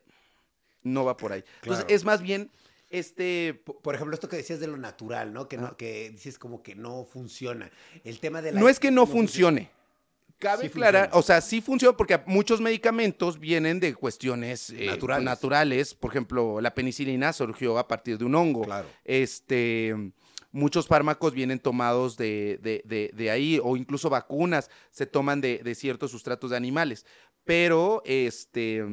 No va por ahí. Entonces, es más bien, este... Por, ejemplo, esto que decías de lo natural, ¿no? Que, no, que dices como que no funciona. El tema de la... No es que no, funcione. Cabe aclarar, o sea, sí funciona porque muchos medicamentos vienen de cuestiones eh, naturales. Por ejemplo, la penicilina surgió a partir de un hongo. Claro. Este, muchos fármacos vienen tomados de, de, de, ahí, o incluso vacunas se toman de, ciertos sustratos de animales. Pero, este,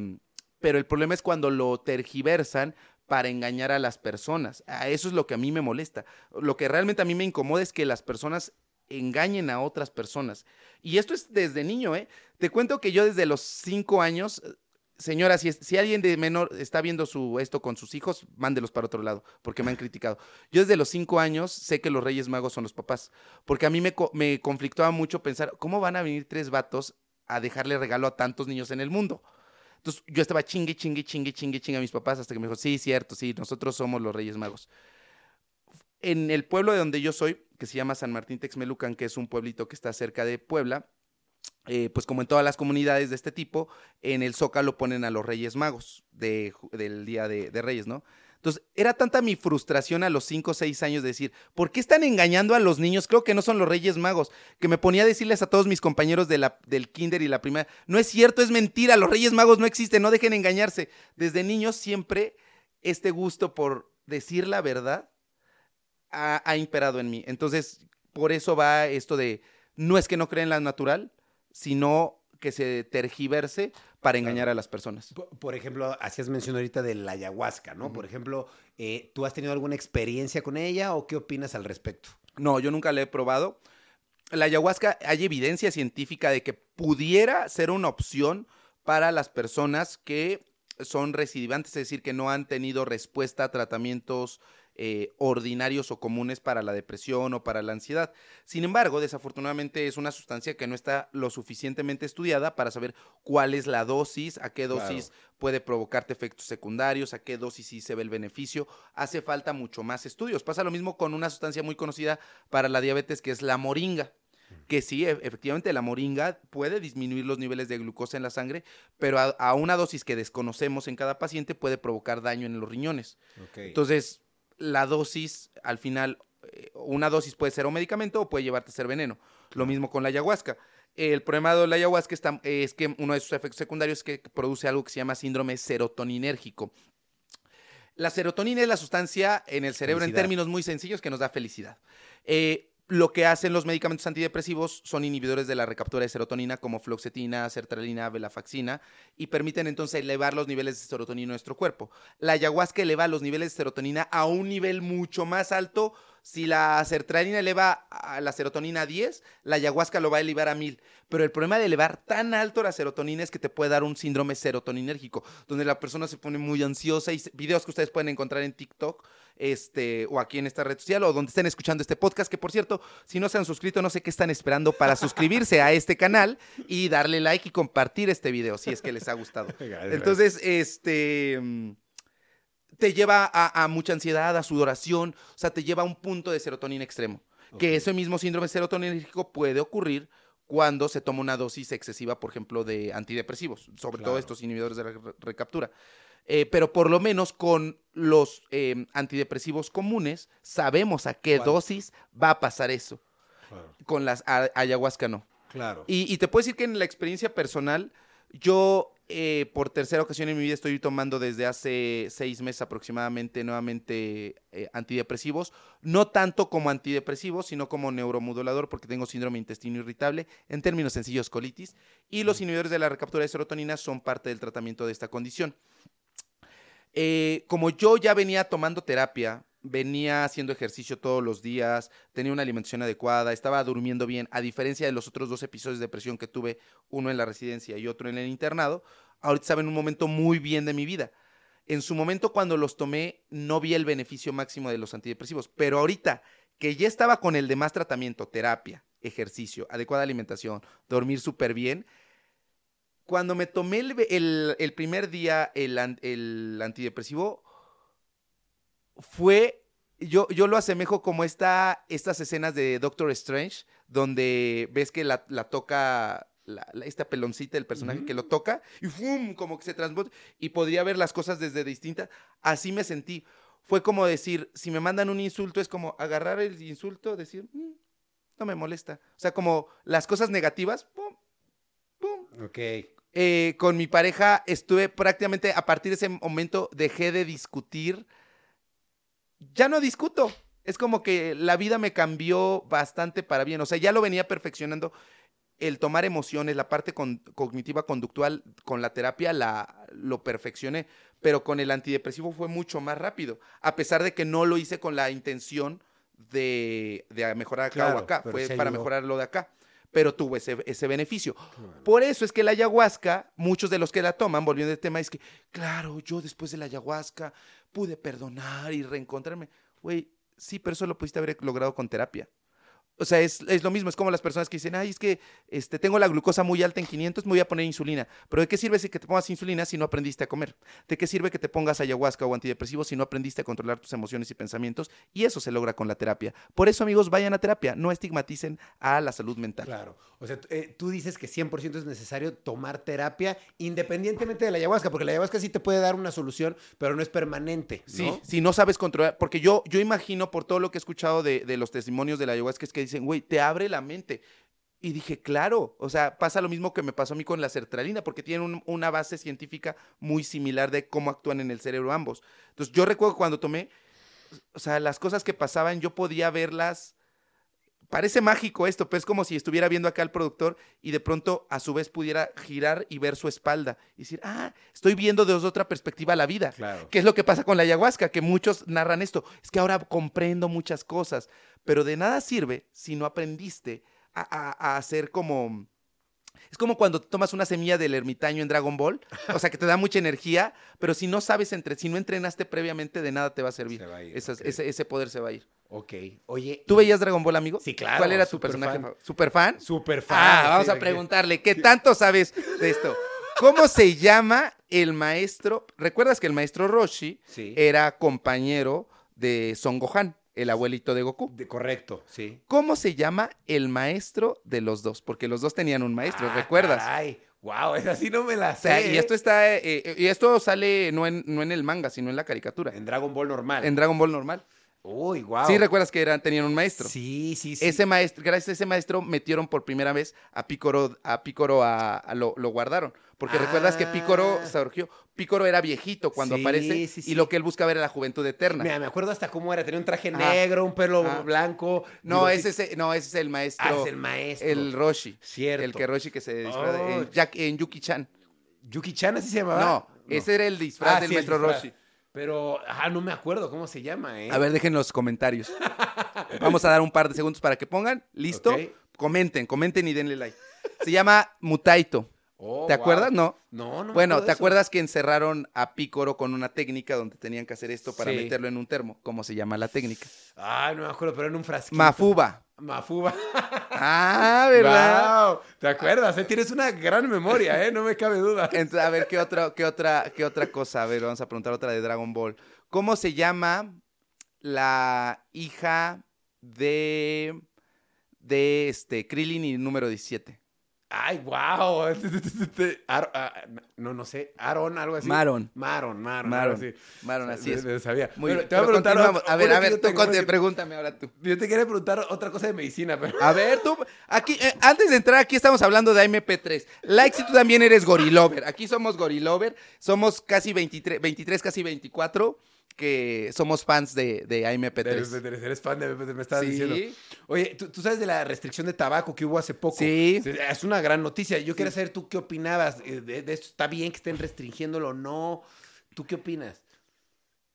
pero el problema es cuando lo tergiversan para engañar a las personas. A eso es lo que a mí me molesta. Lo que realmente a mí me incomoda es que las personas engañen a otras personas. Y esto es desde niño, ¿eh? Te cuento que yo desde los cinco años, eh, señora, si, si alguien de menor está viendo su, esto con sus hijos, mándelos para otro lado, porque me han criticado. Yo desde los cinco años sé que los Reyes Magos son los papás, porque a mí me, me conflictaba mucho pensar, ¿cómo van a venir tres vatos a dejarle regalo a tantos niños en el mundo? Entonces yo estaba chingue, chingue, chingue, chingue, chingue a mis papás hasta que me dijo, sí, cierto, sí, nosotros somos los Reyes Magos. En el pueblo de donde yo soy, que se llama San Martín Texmelucan, que es un pueblito que está cerca de Puebla, eh, pues como en todas las comunidades de este tipo, en el Zócalo ponen a los Reyes Magos del Día de, Reyes, ¿no? Entonces, era tanta mi frustración a los 5 o 6 años de decir, ¿por qué están engañando a los niños? Creo que no son los Reyes Magos. Que me ponía a decirles a todos mis compañeros de la, del kinder y la primera, no es cierto, es mentira, los Reyes Magos no existen, no dejen engañarse. Desde niños siempre este gusto por decir la verdad ha, imperado en mí. Entonces, por eso va esto de, no es que no creen la natural, sino que se tergiverse para engañar a las personas. Por, ejemplo, hacías mención ahorita de la ayahuasca, ¿no? Por ejemplo, eh, ¿tú has tenido alguna experiencia con ella o qué opinas al respecto? No, yo nunca la he probado. La ayahuasca, hay evidencia científica de que pudiera ser una opción para las personas que son recidivantes, es decir, que no han tenido respuesta a tratamientos eh, ordinarios o comunes para la depresión o para la ansiedad. Sin embargo, desafortunadamente es una sustancia que no está lo suficientemente estudiada para saber cuál es la dosis, a qué dosis puede provocarte efectos secundarios, a qué dosis sí se ve el beneficio. Hace falta mucho más estudios. Pasa lo mismo con una sustancia muy conocida para la diabetes que es la moringa que sí, e, efectivamente la moringa puede disminuir los niveles de glucosa en la sangre, pero a, una dosis que desconocemos en cada paciente puede provocar daño en los riñones. Entonces, la dosis, al final, eh, una dosis puede ser un medicamento o puede llevarte a ser veneno. Lo mismo con la ayahuasca. El problema de la ayahuasca es que uno de sus efectos secundarios es que produce algo que se llama síndrome serotoninérgico. La serotonina es la sustancia en el cerebro, en términos muy sencillos, que nos da felicidad. Eh, lo que hacen los medicamentos antidepresivos son inhibidores de la recaptura de serotonina como fluoxetina, sertralina, velafaxina y permiten entonces elevar los niveles de serotonina en nuestro cuerpo. La ayahuasca eleva los niveles de serotonina a un nivel mucho más alto. Si la sertralina eleva a la serotonina a 10, la ayahuasca lo va a elevar a 1000. Pero el problema de elevar tan alto la serotonina es que te puede dar un síndrome serotoninérgico, donde la persona se pone muy ansiosa y videos que ustedes pueden encontrar en TikTok este, o aquí en esta red social o donde estén escuchando este podcast, que por cierto, si no se han suscrito, no sé qué están esperando para suscribirse a este canal y darle like y compartir este video si es que les ha gustado. Entonces, este mm, te lleva a, a mucha ansiedad, a sudoración, o sea, te lleva a un punto de serotonina extremo. Que ese mismo síndrome serotoninérgico puede ocurrir cuando se toma una dosis excesiva, por ejemplo, de antidepresivos, sobre todo estos inhibidores de la re- recaptura. Eh, pero por lo menos con los eh, antidepresivos comunes sabemos a qué ¿Cuál? dosis va a pasar eso. Claro. Con las ayahuasca no. Claro. Y, y te puedo decir que en la experiencia personal, yo eh, por tercera ocasión en mi vida estoy tomando desde hace seis meses aproximadamente nuevamente eh, antidepresivos. No tanto como antidepresivos, sino como neuromodulador porque tengo síndrome intestino irritable, en términos sencillos colitis. Y los inhibidores de la recaptura de serotonina son parte del tratamiento de esta condición. Eh, como yo ya venía tomando terapia, venía haciendo ejercicio todos los días, tenía una alimentación adecuada, estaba durmiendo bien, a diferencia de los otros dos episodios de depresión que tuve, uno en la residencia y otro en el internado, ahorita estaba en un momento muy bien de mi vida. En su momento cuando los tomé no vi el beneficio máximo de los antidepresivos, pero ahorita que ya estaba con el demás tratamiento, terapia, ejercicio, adecuada alimentación, dormir súper bien, cuando me tomé el, el- el primer día el, el antidepresivo, fue, yo, yo lo asemejo como esta, estas escenas de Doctor Strange, donde ves que la, la toca la- la- esta peloncita, el personaje que lo toca, y ¡fum! como que se transbota, y podría ver las cosas desde distintas. Así me sentí. Fue como decir, si me mandan un insulto, es como agarrar el insulto, decir, "Mm, no me molesta. O sea, como las cosas negativas, ¡pum! ¡pum! Ok. Eh, con mi pareja estuve prácticamente a partir de ese momento dejé de discutir. Ya no discuto. Es como que la vida me cambió bastante para bien. O sea, ya lo venía perfeccionando. El tomar emociones, la parte con- cognitiva conductual con la terapia la, lo perfeccioné, pero con el antidepresivo fue mucho más rápido, a pesar de que no lo hice con la intención de, de mejorar acá Claro, o acá, fue para ayudó. mejorar lo de acá, pero tuvo ese, ese beneficio. Por eso es que la ayahuasca, muchos de los que la toman, volviendo al tema, es que, claro, yo después de la ayahuasca pude perdonar y reencontrarme. Güey, sí, pero eso lo pudiste haber logrado con terapia. O sea, es, es lo mismo, es como las personas que dicen, ay, es que este, tengo la glucosa muy alta en 500, me voy a poner insulina. Pero ¿de qué sirve si que te pongas insulina si no aprendiste a comer? ¿De qué sirve que te pongas ayahuasca o antidepresivo si no aprendiste a controlar tus emociones y pensamientos? Y eso se logra con la terapia. Por eso, amigos, vayan a terapia, no estigmaticen a la salud mental. Claro. O sea, eh, tú dices que 100% es necesario tomar terapia independientemente de la ayahuasca, porque la ayahuasca sí te puede dar una solución, pero no es permanente. ¿no? Sí, si no sabes controlar, porque yo, yo imagino por todo lo que he escuchado de, de los testimonios de la ayahuasca es que dicen, güey, te abre la mente. Y dije, claro, o sea, pasa lo mismo que me pasó a mí con la sertralina, porque tienen un- una base científica muy similar de cómo actúan en el cerebro ambos. Entonces, yo recuerdo cuando tomé, o sea, las cosas que pasaban, yo podía verlas. Parece mágico esto, pero es como si estuviera viendo acá al productor y de pronto a su vez pudiera girar y ver su espalda y decir, ah, estoy viendo desde otra perspectiva la vida. Claro. ¿Qué es lo que pasa con la ayahuasca? Que muchos narran esto. Es que ahora comprendo muchas cosas, pero de nada sirve si no aprendiste a, a- a hacer como... Es como cuando tomas una semilla del ermitaño en Dragon Ball, o sea, que te da mucha energía, pero si no sabes, entre, si no entrenaste previamente, de nada te va a servir. Se va a ir, Esas- ok. ese, ese poder se va a ir. Ok. Oye. ¿Tú veías Dragon Ball, amigo? Sí, claro, ¿Cuál era tu personaje? fan. ¿Super fan? Súper fan. Ah, vamos a preguntarle, ¿qué tanto sabes de esto? ¿Cómo se llama el maestro? ¿Recuerdas que el maestro Roshi Sí. era compañero de Son Gohan, el abuelito de Goku? De- correcto, sí. ¿Cómo se llama el maestro de los dos? Porque los dos tenían un maestro, Ah, ¿recuerdas? Ay, wow, esa sí no me la O sé. sea, y esto está, eh, eh, y esto sale no en, no en el manga, sino en la caricatura, en Dragon Ball normal. en Dragon Ball normal. Uy, wow. Sí, recuerdas que eran, tenían un maestro. Sí, sí, sí. Ese maestro, gracias a ese maestro, metieron por primera vez a Pícoro, a Pícoro a, a lo, lo guardaron. Porque recuerdas que Pícoro Ah. surgió. Pícoro era viejito cuando Sí, aparece sí, sí. y lo que él buscaba era la juventud eterna. Mira, me acuerdo hasta cómo era. Tenía un traje Ajá. negro, un pelo Ajá. blanco. no, ese es, no, ese es el maestro. Ah, es el maestro. el Roshi. Cierto. El que Roshi que se disfraza Oh. en, en Yuki-chan. ¿Yuki-chan así se llamaba? No, ese era el disfraz Ah, del el maestro disfraz. Roshi. Pero, ah, no me acuerdo cómo se llama, ¿eh? A ver, dejen los comentarios. Vamos a dar un par de segundos para que pongan. ¿Listo? Comenten, comenten y denle like. Se llama Mutaito. Oh, ¿Te wow. acuerdas? No. No, no Bueno, ¿te eso. acuerdas que encerraron a Pícoro con una técnica donde tenían que hacer esto para Sí. meterlo en un termo? ¿Cómo se llama la técnica? Ay, no me acuerdo, pero en un frasquito. Mafuba. Mafuba. Ah, ¿verdad? Wow, ¿Te acuerdas? eh? Tienes una gran memoria, ¿eh? No me cabe duda. Entonces, a ver, ¿qué otra, qué, otra, ¿qué otra cosa? A ver, vamos a preguntar otra de Dragon Ball. ¿Cómo se llama la hija de, de este, Krillin y número 17? Ay, wow. Ah, no, no sé. Aaron, algo así. Maron. Maron, Maron. Maron. así. Maron, así es. sabía. Muy Bueno, bien. te voy a preguntar. otra- A ver, a ver, tú pregúntame ahora tú. Yo te quería preguntar otra cosa de medicina, pero. A ver, tú, aquí, eh, antes de entrar aquí estamos hablando de AMP3. Like si tú también eres gorilover. Aquí somos gorilover, somos casi 23, 23 casi 24, que somos fans de, de AMP3. Eres, eres fan de me estabas Sí. diciendo. Oye, ¿tú, tú sabes de la restricción de tabaco que hubo hace poco. Sí. Es una gran noticia. Yo quería saber tú qué opinabas eh, de, esto. ¿Está bien que estén restringiéndolo o no? ¿Tú qué opinas?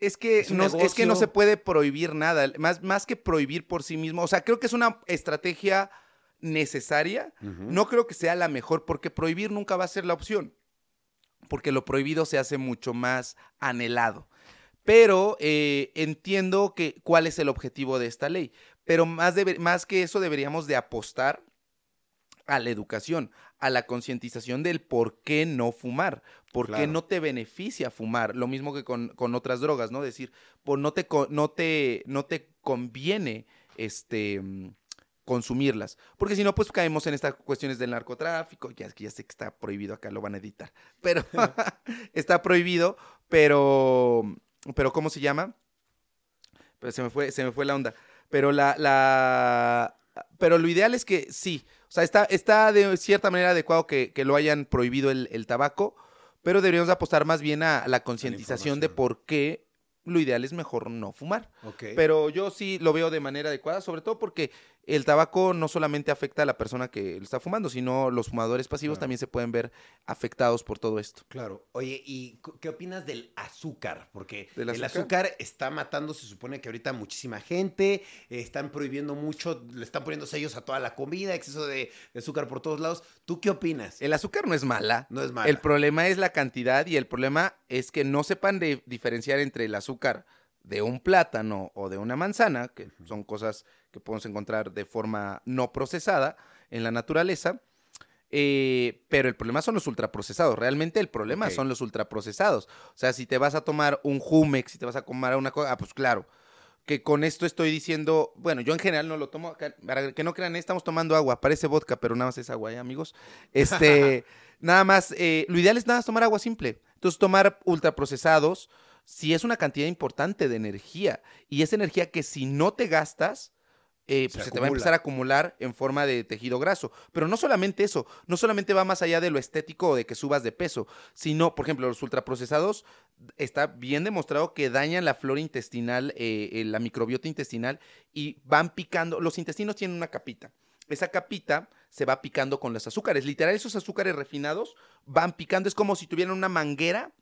Es que, Es no, es que no se puede prohibir nada, más, más que prohibir por sí mismo. O sea, creo que es una estrategia necesaria. No creo que sea la mejor, porque prohibir nunca va a ser la opción. Porque lo prohibido se hace mucho más anhelado. Pero eh, entiendo que cuál es el objetivo de esta ley. Pero más, debe- más que eso deberíamos de apostar a la educación, a la concientización del por qué no fumar, por qué no te beneficia fumar, lo mismo que con, con otras drogas, ¿no? Decir, por no te, no te, no te conviene este, mm, consumirlas, porque si no, pues caemos en estas cuestiones del narcotráfico, ya, ya sé que está prohibido, acá lo van a editar, pero está prohibido, pero, pero ¿cómo se llama? Pero se me fue, se me fue la onda. Pero la, la, pero lo ideal es que sí. O sea, está, está de cierta manera adecuado que, que lo hayan prohibido el, el tabaco, pero deberíamos apostar más bien a la concientización de por qué lo ideal es mejor no fumar. Ok. Pero yo sí lo veo de manera adecuada, sobre todo porque el tabaco no solamente afecta a la persona que lo está fumando, sino los fumadores pasivos Claro. también se pueden ver afectados por todo esto. Claro. Oye, ¿y qué opinas del azúcar? Porque ¿Del el azúcar? azúcar está matando, se supone que ahorita muchísima gente, eh, están prohibiendo mucho, le están poniendo sellos a toda la comida, exceso de, de azúcar por todos lados. ¿Tú qué opinas? El azúcar no es mala. no es malo. El problema es la cantidad y el problema es que no sepan de diferenciar entre el azúcar de un plátano o de una manzana, que son cosas que podemos encontrar de forma no procesada en la naturaleza. eh, pero el problema son los ultraprocesados. Realmente el problema son los ultraprocesados. O sea, si te vas a tomar un Jumex, si te vas a tomar una cosa, ah, pues claro. Que con esto estoy diciendo, bueno, yo en general no lo tomo, para que no crean, estamos tomando agua, parece vodka, pero nada más es agua, ¿eh, amigos? Este, nada más, eh, lo ideal es nada más tomar agua simple. Entonces, tomar ultraprocesados, si es una cantidad importante de energía, y es energía que si no te gastas, eh, Se pues se te va a empezar a acumular en forma de tejido graso. Pero no solamente eso, no solamente va más allá de lo estético o de que subas de peso, sino, por ejemplo, los ultraprocesados, está bien demostrado que dañan la flora intestinal, eh, eh, la microbiota intestinal, y van picando, los intestinos tienen una capita. Esa capita se va picando con los azúcares. Literal, esos azúcares refinados van picando. Es como si tuvieran una manguera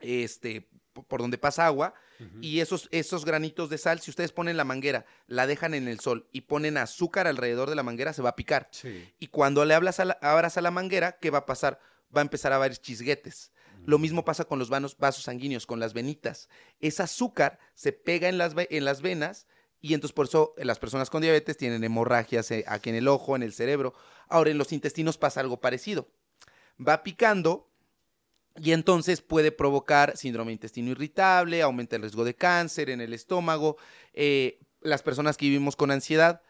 este, po- por donde pasa agua. Y esos, esos granitos de sal, si ustedes ponen la manguera, la dejan en el sol y ponen azúcar alrededor de la manguera, se va a picar. Sí. Y cuando le hablas a la, abras a la manguera, ¿qué va a pasar? Va a empezar a haber chisguetes. Lo mismo pasa con los vanos- vasos sanguíneos, con las venitas. Ese azúcar se pega en las, en las venas y entonces por eso eh, las personas con diabetes tienen hemorragias eh, aquí en el ojo, en el cerebro. Ahora en los intestinos pasa algo parecido. Va picando y entonces puede provocar síndrome de intestino irritable, aumenta el riesgo de cáncer en el estómago. Eh, las personas que vivimos con ansiedad,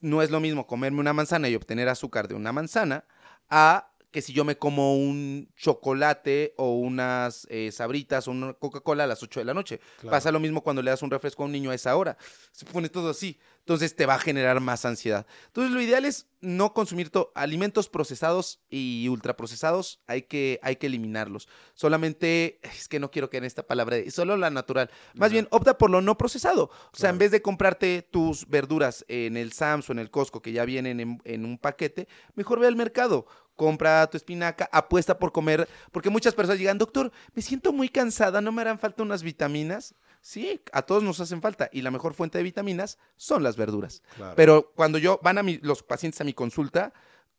no es lo mismo comerme una manzana y obtener azúcar de una manzana a que si yo me como un chocolate o unas eh, sabritas o una Coca-Cola a las 8 de la noche. Claro. Pasa lo mismo cuando le das un refresco a un niño a esa hora. Se pone todo así. Entonces te va a generar más ansiedad. Entonces lo ideal es no consumir to- alimentos procesados y ultraprocesados. Hay que, hay que eliminarlos. Solamente, es que no quiero que en esta palabra, solo la natural. Más Ajá. bien, opta por lo no procesado. O sea, Claro. en vez de comprarte tus verduras en el Sam's o en el Costco, que ya vienen en, en un paquete, mejor ve al mercado. Compra tu espinaca, apuesta por comer, porque muchas personas llegan, doctor, me siento muy cansada, ¿no me harán falta unas vitaminas? Sí, a todos nos hacen falta y la mejor fuente de vitaminas son las verduras. Claro. Pero cuando yo van a mi- los pacientes a mi consulta,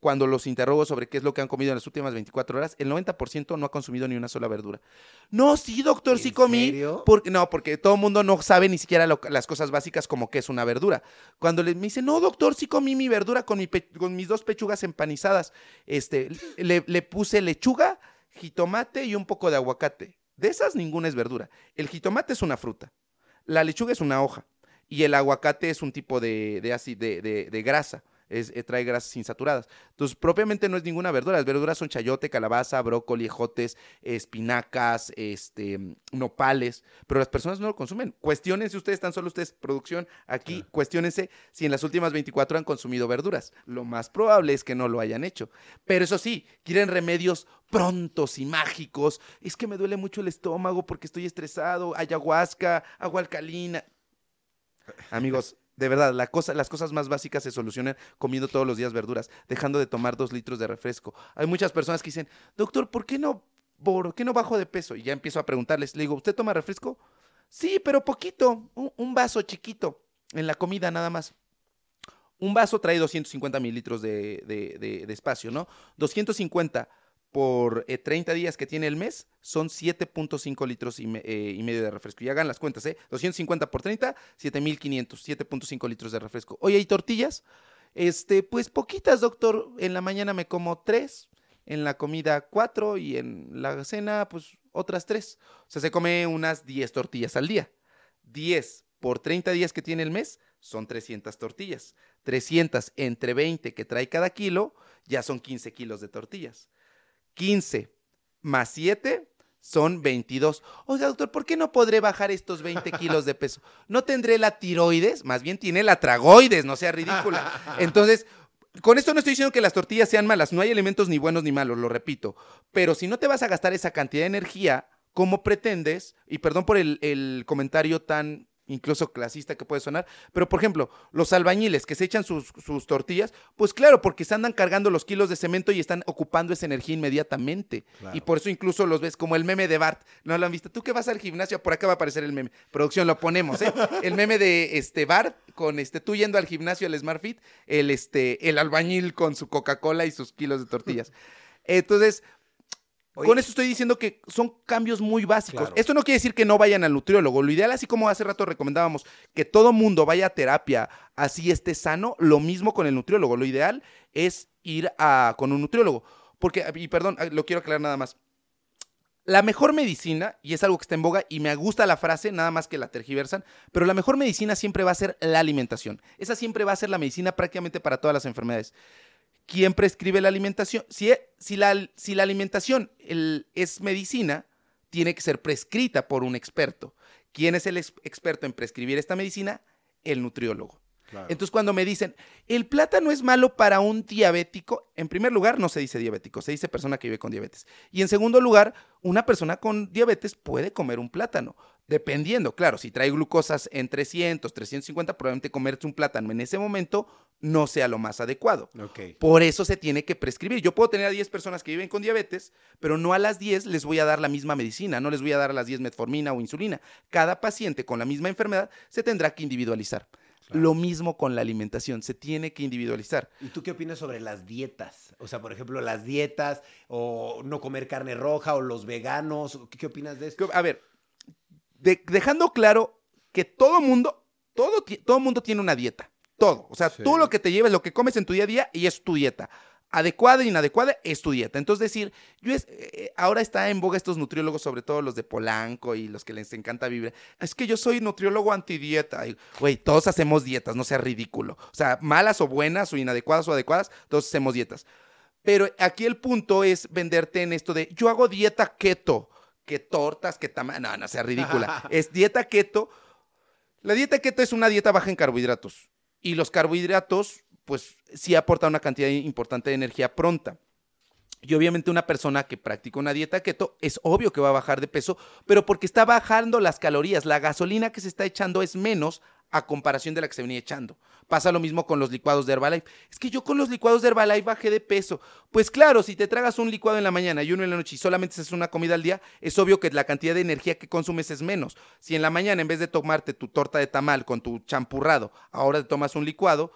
cuando los interrogo sobre qué es lo que han comido en las últimas 24 horas, el 90% no ha consumido ni una sola verdura. No, sí, doctor, sí ¿En comí. serio? Porque, no, porque todo el mundo no sabe ni siquiera lo- las cosas básicas como qué es una verdura. Cuando le, me dice, no, doctor, sí comí mi verdura con, mi pe- con mis dos pechugas empanizadas. Este, le, le puse lechuga, jitomate y un poco de aguacate. De esas ninguna es verdura. El jitomate es una fruta. La lechuga es una hoja. Y el aguacate es un tipo de, de, ácido- de, de- de grasa. Es, eh, trae grasas insaturadas. Entonces, propiamente no es ninguna verdura. Las verduras son chayote, calabaza, brócoli, ejotes, espinacas, este, nopales. Pero las personas no lo consumen. Cuestiónense ustedes, tan solo ustedes, producción, aquí, cuestiónense si en las últimas 24 han consumido verduras. Lo más probable es que no lo hayan hecho. Pero eso sí, quieren remedios prontos y mágicos. Es que me duele mucho el estómago porque estoy estresado. Ayahuasca, agua alcalina. Amigos, de verdad, las cosas más básicas se solucionan comiendo todos los días verduras, dejando de tomar dos litros de refresco. Hay muchas personas que dicen, doctor, ¿por qué no, por qué no bajo de peso? Y ya empiezo a preguntarles, le digo, ¿usted toma refresco? Sí, pero poquito, un, vaso chiquito, en la comida nada más. Un vaso trae 250 mililitros de espacio, ¿no? 250 por eh, 30 días que tiene el mes son 7.5 litros eh, y medio de refresco. Y hagan las cuentas, ¿eh? 250 por 30, 7500, 7.5 litros de refresco. Oye, ¿y tortillas? Este, pues poquitas, doctor. En la mañana me como tres, en la comida cuatro y en la cena, pues otras tres. O sea, se come unas 10 tortillas al día. 10 por 30 días que tiene el mes son 300 tortillas. 300 entre 20 que trae cada kilo, ya son 15 kilos de tortillas. 15 más 7 son 22. Oiga, doctor, ¿por qué no podré bajar estos 20 kilos de peso? ¿No tendré la tiroides? Más bien tiene la tragoides, no sea ridícula. Entonces, con esto no estoy diciendo que las tortillas sean malas, no hay elementos ni buenos ni malos, lo repito. Pero si no te vas a gastar esa cantidad de energía, ¿cómo pretendes? Y perdón por el, el comentario tan incluso clasista que puede sonar, pero por ejemplo, los albañiles que se echan sus, sus tortillas, pues claro, porque se andan cargando los kilos de cemento y están ocupando esa energía inmediatamente. Claro. Y por eso incluso los ves como el meme de Bart. ¿No lo han visto? Tú que vas al gimnasio, por acá va a aparecer el meme. Producción, lo ponemos, ¿eh? El meme de este Bart con este, tú yendo al gimnasio, al Smart Fit, el, este, el albañil con su Coca-Cola y sus kilos de tortillas. Entonces, Oye, con eso estoy diciendo que son cambios muy básicos. Claro. Esto no quiere decir que no vayan al nutriólogo. Lo ideal, así como hace rato recomendábamos, que todo mundo vaya a terapia, así esté sano, lo mismo con el nutriólogo. Lo ideal es ir a, con un nutriólogo. Porque, y perdón, lo quiero aclarar nada más. La mejor medicina, y es algo que está en boga, y me gusta la frase, nada más que la tergiversan, pero la mejor medicina siempre va a ser la alimentación. Esa siempre va a ser la medicina prácticamente para todas las enfermedades. ¿Quién prescribe la alimentación? Si, e- si, la, si la alimentación el- es medicina, tiene que ser prescrita por un experto. ¿Quién es el ex- experto en prescribir esta medicina? El nutriólogo. claro. Entonces, cuando me dicen, el plátano es malo para un diabético, en primer lugar, no se dice diabético, se dice persona que vive con diabetes. Y en segundo lugar, una persona con diabetes puede comer un plátano, dependiendo, claro, si trae glucosas en 300, 350, probablemente comerse un plátano en ese momento no sea lo más adecuado. Ok. Por eso se tiene que prescribir. Yo puedo tener a 10 personas que viven con diabetes, pero no a las 10 les voy a dar la misma medicina, no les voy a dar a las 10 metformina o insulina. Cada paciente con la misma enfermedad se tendrá que individualizar. Claro. Lo mismo con la alimentación, se tiene que individualizar. ¿Y tú qué opinas sobre las dietas? O sea, por ejemplo, las dietas o no comer carne roja o los veganos. ¿Qué, qué opinas de esto? A ver, de- dejando claro que todo mundo, todo, todo mundo tiene una dieta. Todo. O sea, Sí. tú lo que te lleves, lo que comes en tu día a día y es tu dieta. Adecuada e inadecuada es tu dieta. Entonces, decir, yo es, eh, ahora está en boga estos nutriólogos, sobre todo los de Polanco y los que les encanta vivir. Es que yo soy nutriólogo antidieta. Güey, todos hacemos dietas, no sea ridículo. O sea, malas o buenas o inadecuadas o adecuadas, todos hacemos dietas. Pero aquí el punto es venderte en esto de yo hago dieta keto, que tortas, que tamaño, no, no sea ridícula. es dieta keto. La dieta keto es una dieta baja en carbohidratos. Y los carbohidratos, pues sí aportan una cantidad importante de energía pronta. Y obviamente una persona que practica una dieta keto es obvio que va a bajar de peso, pero porque está bajando las calorías. La gasolina que se está echando es menos a comparación de la que se venía echando. Pasa lo mismo con los licuados de Herbalife. Es que yo con los licuados de Herbalife bajé de peso. Pues claro, si te tragas un licuado en la mañana y uno en la noche y solamente haces una comida al día, es obvio que la cantidad de energía que consumes es menos. Si en la mañana en vez de tomarte tu torta de tamal con tu champurrado, ahora te tomas un licuado,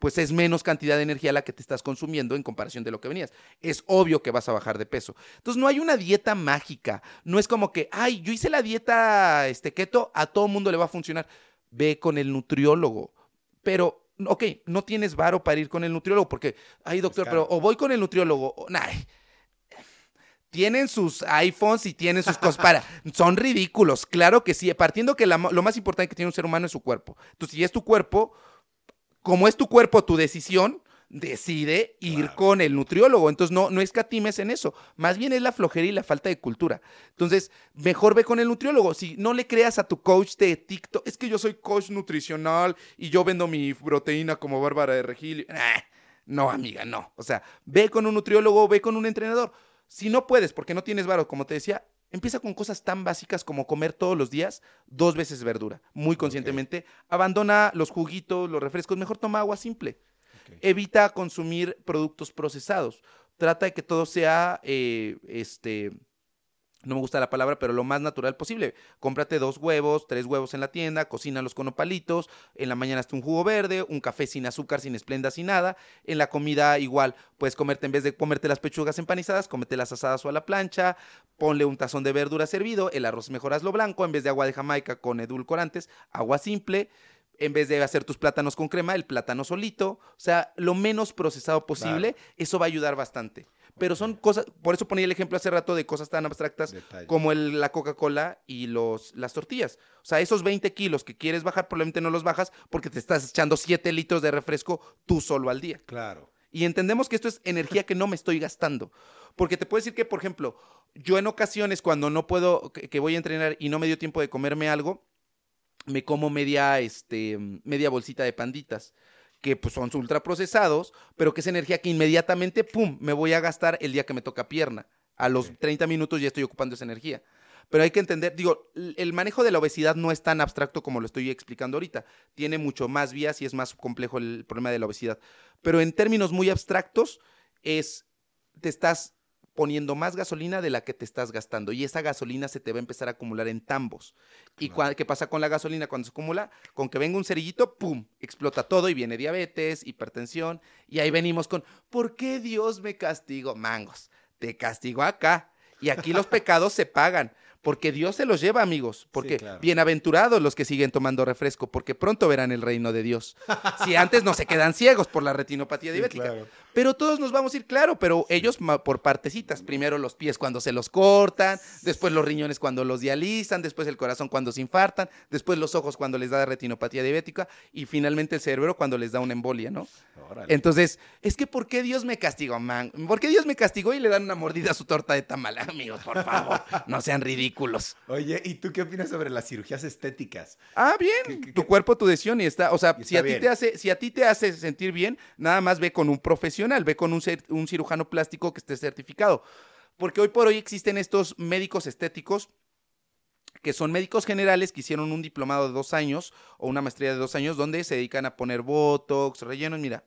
pues es menos cantidad de energía la que te estás consumiendo en comparación de lo que venías. Es obvio que vas a bajar de peso. Entonces no hay una dieta mágica. No es como que, ay, yo hice la dieta este keto, a todo mundo le va a funcionar. Ve con el nutriólogo. Pero, ok, no tienes varo para ir con el nutriólogo porque, ay, doctor, pero o voy con el nutriólogo. O, nah, tienen sus iPhones y tienen sus cosas para. Son ridículos, claro que sí. Partiendo que lo más importante que tiene un ser humano es su cuerpo. Entonces, si es tu cuerpo, como es tu cuerpo, tu decisión, decide ir con el nutriólogo. Entonces, no, no escatimes en eso. Más bien es la flojera y la falta de cultura. Entonces, mejor ve con el nutriólogo. Si no le creas a tu coach de TikTok, es que yo soy coach nutricional y yo vendo mi proteína como Bárbara de Regil. no, amiga, no. O sea, ve con un nutriólogo, ve con un entrenador. Si no puedes, porque no tienes varo, como te decía, Empieza con cosas tan básicas como comer todos los días dos veces verdura, muy conscientemente. Abandona los juguitos, los refrescos, mejor toma agua simple. Evita consumir productos procesados. Trata de que todo sea eh, este, no me gusta la palabra, pero lo más natural posible. Cómprate dos huevos, tres huevos en la tienda, cocínalos con opalitos, en la mañana hasta un jugo verde, un café sin azúcar, sin esplenda, sin nada. En la comida igual, puedes comerte, en vez de comerte las pechugas empanizadas, cómete las asadas o a la plancha, ponle un tazón de verdura servido, el arroz mejoras lo blanco, en vez de agua de Jamaica con edulcorantes, agua simple en vez de hacer tus plátanos con crema, el plátano solito. O sea, lo menos procesado posible, eso va a ayudar bastante pero son cosas, por eso ponía el ejemplo hace rato de cosas tan abstractas como el, la Coca-Cola y los, las tortillas. O sea, esos 20 kilos que quieres bajar, probablemente no los bajas porque te estás echando 7 litros de refresco tú solo al día. Claro. Y entendemos que esto es energía que no me estoy gastando. Porque te puedo decir que, por ejemplo, yo en ocasiones cuando no puedo, que, que voy a entrenar y no me dio tiempo de comerme algo, me como media, este, media bolsita de panditas que pues, son ultraprocesados, pero que es energía que inmediatamente, ¡pum!, me voy a gastar el día que me toca pierna. A los 30 minutos ya estoy ocupando esa energía. Pero hay que entender, digo, el manejo de la obesidad no es tan abstracto como lo estoy explicando ahorita. Tiene mucho más vías y es más complejo el problema de la obesidad. Pero en términos muy abstractos, es, te estás poniendo más gasolina de la que te estás gastando y esa gasolina se te va a empezar a acumular en tambos. ¿Y qué pasa con la gasolina cuando se acumula? Con que venga un cerillito, ¡pum! Explota todo y viene diabetes, hipertensión y ahí venimos con, ¿por qué Dios me castigó? Mangos, te castigo acá y aquí los pecados se pagan. Porque Dios se los lleva, amigos. Porque bienaventurados los que siguen tomando refresco, porque pronto verán el reino de Dios. si antes no se quedan ciegos por la retinopatía diabética. Pero todos nos vamos a ir, claro, pero ellos por partecitas. Primero los pies cuando se los cortan, después los riñones cuando los dializan, después el corazón cuando se infartan, después los ojos cuando les da retinopatía diabética y finalmente el cerebro cuando les da una embolia, ¿no? Entonces, es que ¿por qué Dios me castigó, man? ¿Por qué Dios me castigó y le dan una mordida a su torta de tamal? Amigos, por favor, no sean ridículos. Oye, ¿y tú qué opinas sobre las cirugías estéticas? Ah, bien, tu cuerpo, tu decisión y está, o sea, si a ti te hace si a ti te hace sentir bien, nada más ve con un profesional ve con un, un cirujano plástico que esté certificado. Porque hoy por hoy existen estos médicos estéticos que son médicos generales que hicieron un diplomado de dos años o una maestría de dos años donde se dedican a poner botox, rellenos. Mira,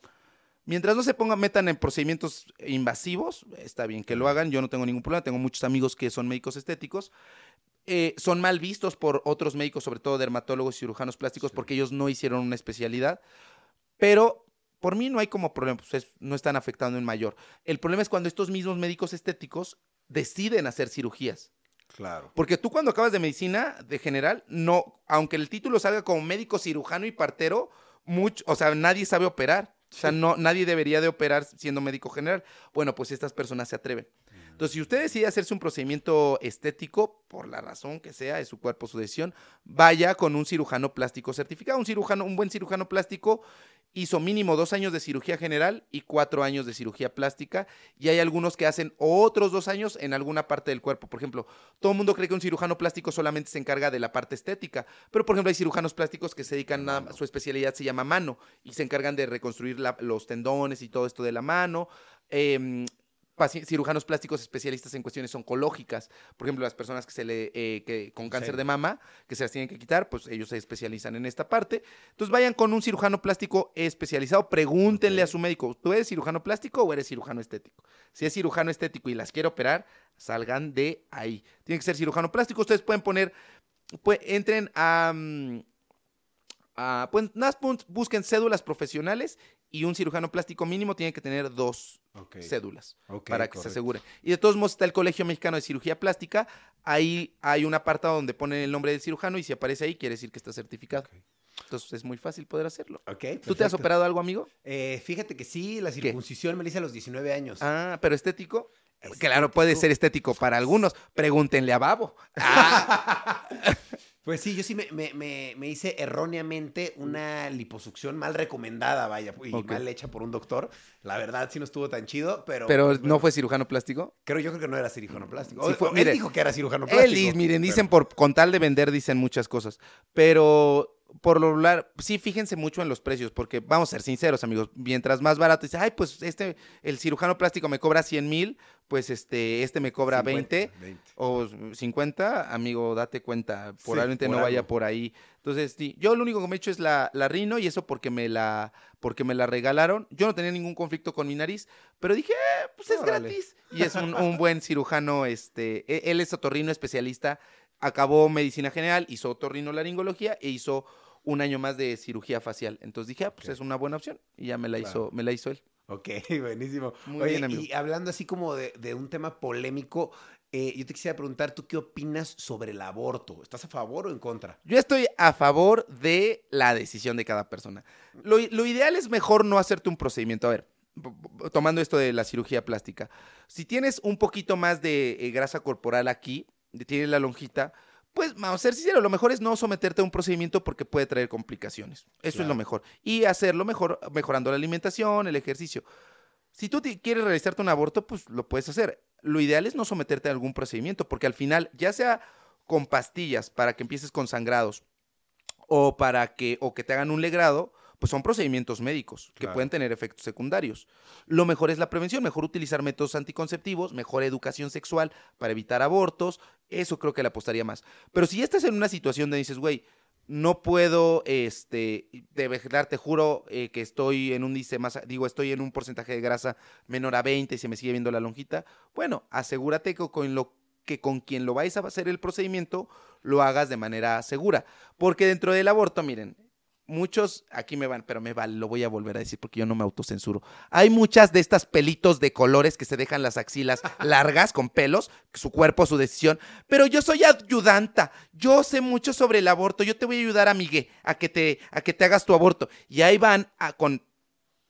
mientras no se pongan, metan en procedimientos invasivos, está bien que lo hagan, yo no tengo ningún problema, tengo muchos amigos que son médicos estéticos. Eh, son mal vistos por otros médicos, sobre todo dermatólogos y cirujanos plásticos, porque ellos no hicieron una especialidad. Pero por mí no hay como problema, pues no están afectando en mayor. El problema es cuando estos mismos médicos estéticos deciden hacer cirugías. Claro. Porque tú cuando acabas de medicina de general, no, aunque el título salga como médico cirujano y partero, mucho, o sea, nadie sabe operar. O sea, no, nadie debería de operar siendo médico general. Bueno, pues estas personas se atreven. Entonces, si usted decide hacerse un procedimiento estético, por la razón que sea, de su cuerpo, su decisión, vaya con un cirujano plástico certificado. Un cirujano, un buen cirujano plástico hizo mínimo dos años de cirugía general y cuatro años de cirugía plástica. Y hay algunos que hacen otros dos años en alguna parte del cuerpo. Por ejemplo, todo el mundo cree que un cirujano plástico solamente se encarga de la parte estética. Pero, por ejemplo, hay cirujanos plásticos que se dedican a su especialidad, se llama mano, y se encargan de reconstruir los tendones y todo esto de la mano. Em, cirujanos plásticos especialistas en cuestiones oncológicas. Por ejemplo, las personas que se le eh, que, con cáncer de mama, que se las tienen que quitar, pues ellos se especializan en esta parte. Entonces vayan con un cirujano plástico especializado, pregúntenle a su médico, ¿tú eres cirujano plástico o eres cirujano estético? Si es cirujano estético y las quiere operar, salgan de ahí. Tiene que ser cirujano plástico. Ustedes pueden poner, pues, entren a... Mm, pues, busquen cédulas profesionales y un cirujano plástico mínimo tiene que tener dos cédulas para que se asegure. Y de todos modos está el Colegio Mexicano de Cirugía Plástica. Ahí hay un apartado donde ponen el nombre del cirujano y si aparece ahí quiere decir que está certificado. Entonces es muy fácil poder hacerlo. ¿Tú te has operado algo, amigo? Eh, fíjate que sí, la circuncisión me la hice a los 19 años. Ah, pero estético. Claro, puede ser estético para algunos. Pregúntenle a Babo. Ah. Pues sí, yo sí me, hice erróneamente una liposucción mal recomendada, vaya, y mal hecha por un doctor. La verdad sí no estuvo tan chido, pero... ¿Pero pues, no fue cirujano plástico? Creo yo creo que no era cirujano plástico. él dijo que era cirujano plástico. Él, miren, dicen por con tal de vender, dicen muchas cosas. Pero por lo regular, sí, fíjense mucho en los precios, porque vamos a ser sinceros, amigos, mientras más barato, dice, ay, pues este, el cirujano plástico me cobra 100 mil, pues este, este me cobra 20, o 50, amigo, date cuenta, probablemente no vaya por ahí. Entonces, sí, yo lo único que me he hecho es la, la rino y eso porque me la, porque me la regalaron. Yo no tenía ningún conflicto con mi nariz, pero dije, eh, pues es gratis. Y es un, un, buen cirujano, este, e, él es otorrino especialista, acabó medicina general, hizo otorrinolaringología e hizo un año más de cirugía facial. Entonces dije, ah, pues es una buena opción. Y ya me la hizo, me la hizo él. Ok, buenísimo. Oye, y hablando así como de, un tema polémico, eh, yo te quisiera preguntar, ¿tú qué opinas sobre el aborto? ¿Estás a favor o en contra? Yo estoy a favor de la decisión de cada persona. Lo, ideal es mejor no hacerte un procedimiento. A ver, tomando esto de la cirugía plástica, si tienes un poquito más de eh, grasa corporal aquí, tienes la lonjita, pues vamos a ser sinceros, lo mejor es no someterte a un procedimiento porque puede traer complicaciones. Eso es lo mejor. Y hacerlo mejor, mejorando la alimentación, el ejercicio. Si tú quieres realizarte un aborto, pues lo puedes hacer. Lo ideal es no someterte a algún procedimiento, porque al final, ya sea con pastillas para que empieces con sangrados o para que, o que te hagan un legrado, pues son procedimientos médicos que pueden tener efectos secundarios. Lo mejor es la prevención, mejor utilizar métodos anticonceptivos, mejor educación sexual para evitar abortos, eso creo que le apostaría más. Pero si estás en una situación donde dices, güey, no puedo, este, de te juro eh, que estoy en un índice más, digo, estoy en un porcentaje de grasa menor a 20 y se me sigue viendo la lonjita, bueno, asegúrate con lo que con quien lo vais a hacer el procedimiento lo hagas de manera segura. Porque dentro del aborto, miren, muchos, aquí me van, pero me vale, lo voy a volver a decir porque yo no me autocensuro. Hay muchas de estas pelitos de colores que se dejan las axilas largas con pelos, su cuerpo, su decisión. Pero yo soy ayudanta, yo sé mucho sobre el aborto, yo te voy a ayudar, amigue, a que te, a que te hagas tu aborto. Y ahí van a, con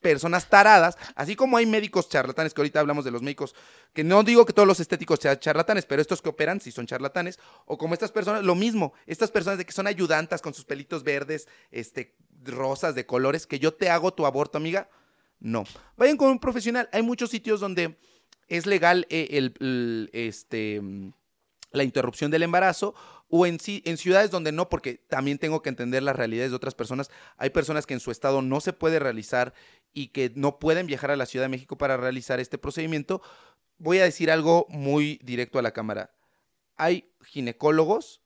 personas taradas, así como hay médicos charlatanes, que ahorita hablamos de los médicos, que no digo que todos los estéticos sean charlatanes, pero estos que operan sí son charlatanes, o como estas personas, lo mismo, estas personas de que son ayudantas con sus pelitos verdes, este, rosas de colores, que yo te hago tu aborto, amiga, no. Vayan con un profesional, hay muchos sitios donde es legal eh, el, este, la interrupción del embarazo o en, en ciudades donde no, porque también tengo que entender las realidades de otras personas. Hay personas que en su estado no se puede realizar y que no pueden viajar a la Ciudad de México para realizar este procedimiento. Voy a decir algo muy directo a la cámara. Hay ginecólogos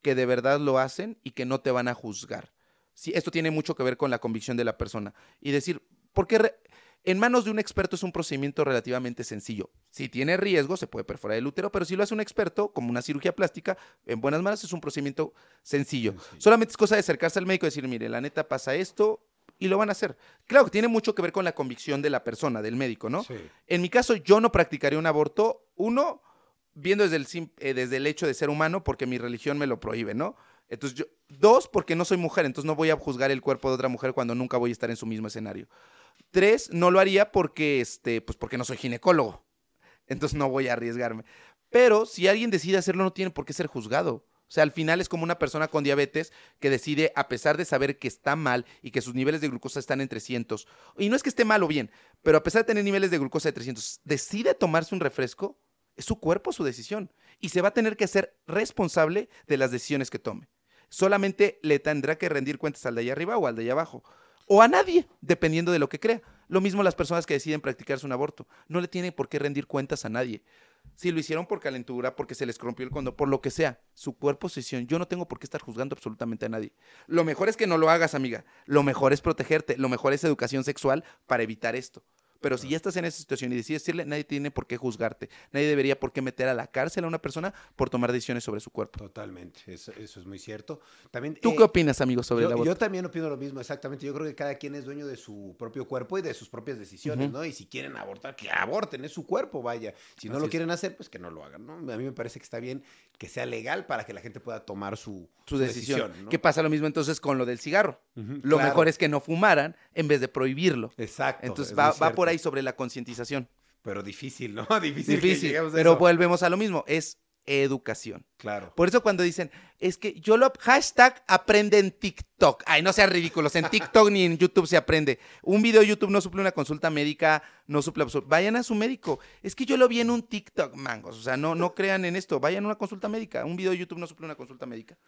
que de verdad lo hacen y que no te van a juzgar. Sí, esto tiene mucho que ver con la convicción de la persona. Y decir, ¿por qué en manos de un experto es un procedimiento relativamente sencillo. Si tiene riesgo, se puede perforar el útero, pero si lo hace un experto, como una cirugía plástica, en buenas manos es un procedimiento sencillo. Solamente es cosa de acercarse al médico y decir, mire, la neta pasa esto, y lo van a hacer. Claro que tiene mucho que ver con la convicción de la persona, del médico, ¿no? En mi caso, yo no practicaría un aborto, uno, viendo desde el, eh, desde el hecho de ser humano, porque mi religión me lo prohíbe, ¿no? Entonces, yo, dos, porque no soy mujer, entonces no voy a juzgar el cuerpo de otra mujer cuando nunca voy a estar en su mismo escenario. Tres, no lo haría porque, este, pues porque no soy ginecólogo. entonces no voy a arriesgarme. Pero si alguien decide hacerlo, no tiene por qué ser juzgado. O sea, al final es como una persona con diabetes que decide, a pesar de saber que está mal y que sus niveles de glucosa están en 300, y no es que esté mal o bien, pero a pesar de tener niveles de glucosa de 300, decide tomarse un refresco, es su cuerpo su decisión. Y se va a tener que hacer responsable de las decisiones que tome. Solamente le tendrá que rendir cuentas al de allá arriba o al de allá abajo. O a nadie, dependiendo de lo que crea. Lo mismo las personas que deciden practicarse un aborto. No le tienen por qué rendir cuentas a nadie. Si lo hicieron por calentura, porque se les rompió el condón, por lo que sea, su cuerpo, su decisión. Yo no tengo por qué estar juzgando absolutamente a nadie. Lo mejor es que no lo hagas, amiga. Lo mejor es protegerte. Lo mejor es educación sexual para evitar esto. Pero si ya estás en esa situación y decides decirle, nadie tiene por qué juzgarte. Nadie debería por qué meter a la cárcel a una persona por tomar decisiones sobre su cuerpo. Totalmente, eso, eso es muy cierto. También, ¿Tú eh, qué opinas, amigo, sobre yo, el aborto? yo también opino lo mismo, exactamente. Yo creo que cada quien es dueño de su propio cuerpo y de sus propias decisiones. ¿no? Y si quieren abortar, que aborten, es su cuerpo, vaya. Si no Así lo es. quieren hacer, pues que no lo hagan, ¿no? A mí me parece que está bien que sea legal para que la gente pueda tomar su, su decisión. ¿no? ¿Qué pasa lo mismo entonces con lo del cigarro? Lo claro. mejor es que no fumaran en vez de prohibirlo. Exacto. Entonces es va, va por cierto. ahí sobre la concientización. Pero difícil, ¿no? Difícil. Difícil, a pero eso. volvemos a lo mismo, es educación. Claro. Por eso cuando dicen, es que yo lo... Hashtag aprende en TikTok. Ay, no sean ridículos, en TikTok ni en YouTube se aprende. Un video de YouTube no suple una consulta médica, no suple... Vayan a su médico. Es que yo lo vi en un TikTok, mangos. O sea, no, no crean en esto. Vayan a una consulta médica. Un video de YouTube no suple una consulta médica.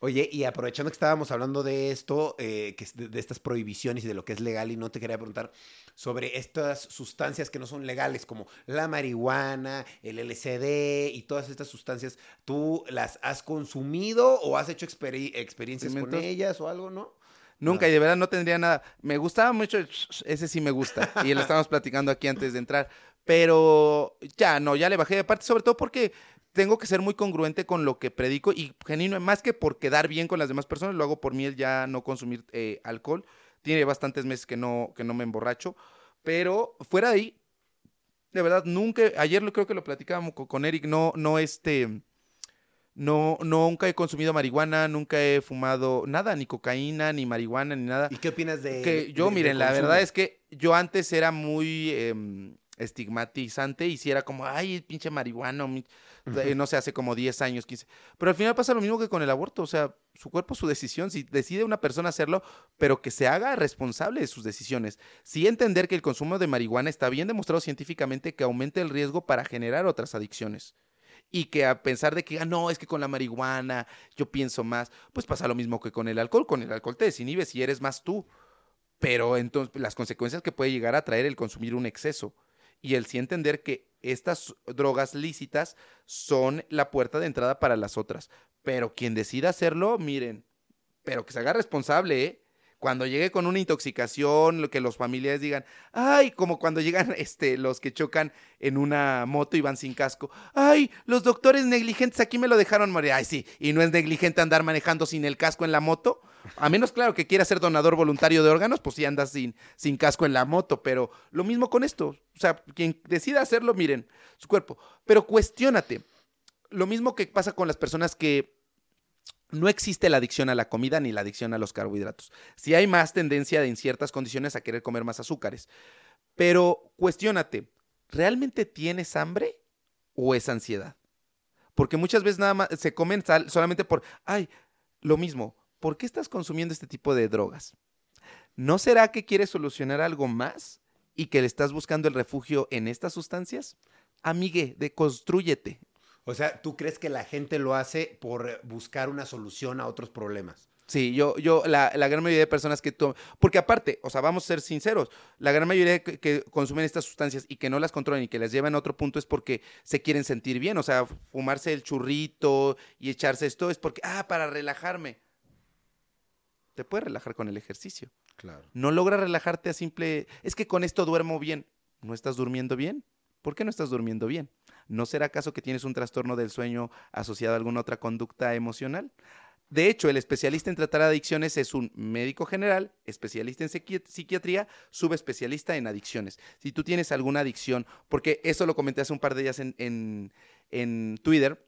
Oye, y aprovechando que estábamos hablando de esto, eh, que de, de estas prohibiciones y de lo que es legal, y no te quería preguntar sobre estas sustancias que no son legales, como la marihuana, el LSD y todas estas sustancias, ¿tú las has consumido o has hecho experi- experiencias con ellas o algo, no? Nunca, No. y de verdad no tendría nada. Me gustaba mucho, ese sí me gusta. Y lo estábamos platicando aquí antes de entrar. Pero ya no, ya le bajé de parte, sobre todo porque tengo que ser muy congruente con lo que predico y genuino, más que por quedar bien con las demás personas, lo hago por mí el ya no consumir eh, alcohol. Tiene bastantes meses que no, que no me emborracho. Pero fuera de ahí, de verdad, nunca, ayer lo creo que lo platicábamos co- con Eric, no, no este, no, nunca he consumido marihuana, nunca he fumado nada, ni cocaína, ni marihuana, ni nada. ¿Y qué opinas de que yo, de- de miren, la verdad es que yo antes era muy em, estigmatizante y si era como, ay, pinche marihuano, mi-". No sé, hace como 10 años, 15. Pero al final pasa lo mismo que con el aborto, o sea, su cuerpo, su decisión, si decide una persona hacerlo, pero que se haga responsable de sus decisiones. Sí entender que el consumo de marihuana está bien demostrado científicamente que aumenta el riesgo para generar otras adicciones. Y que a pensar de que, ah, no, es que con la marihuana yo pienso más, pues pasa lo mismo que con el alcohol. Con el alcohol te desinhibes y eres más tú. Pero entonces las consecuencias que puede llegar a traer el consumir un exceso. Y el sí entender que estas drogas lícitas son la puerta de entrada para las otras. Pero quien decida hacerlo, miren, pero que se haga responsable, ¿eh? Cuando llegue con una intoxicación, lo que los familiares digan, ay, como cuando llegan este, los que chocan en una moto y van sin casco, ay, los doctores negligentes aquí me lo dejaron morir, ay, sí, y no es negligente andar manejando sin el casco en la moto, a menos, claro, que quiera ser donador voluntario de órganos, pues sí andas sin, sin casco en la moto, pero lo mismo con esto, o sea, quien decida hacerlo, miren, su cuerpo, pero cuestiónate, lo mismo que pasa con las personas que no existe la adicción a la comida ni la adicción a los carbohidratos. Sí hay más tendencia en ciertas condiciones a querer comer más azúcares. Pero cuestiónate, ¿realmente tienes hambre o es ansiedad? Porque muchas veces nada más se comen solamente por, ay, lo mismo, ¿por qué estás consumiendo este tipo de drogas? ¿No será que quieres solucionar algo más y que le estás buscando el refugio en estas sustancias? Amigue, deconstrúyete. O sea, ¿tú crees que la gente lo hace por buscar una solución a otros problemas? Sí, yo, yo, la, la gran mayoría de personas que toman, porque aparte, o sea, vamos a ser sinceros, la gran mayoría que, que consumen estas sustancias y que no las controlan y que las llevan a otro punto es porque se quieren sentir bien, o sea, fumarse el churrito y echarse esto es porque, ah, para relajarme. Te puedes relajar con el ejercicio. Claro. No logras relajarte a simple, es que con esto duermo bien. ¿No estás durmiendo bien? ¿Por qué no estás durmiendo bien? ¿No será acaso que tienes un trastorno del sueño asociado a alguna otra conducta emocional? De hecho, el especialista en tratar adicciones es un médico general, especialista en psiqui- psiquiatría, subespecialista en adicciones. Si tú tienes alguna adicción, porque eso lo comenté hace un par de días en, en, en Twitter,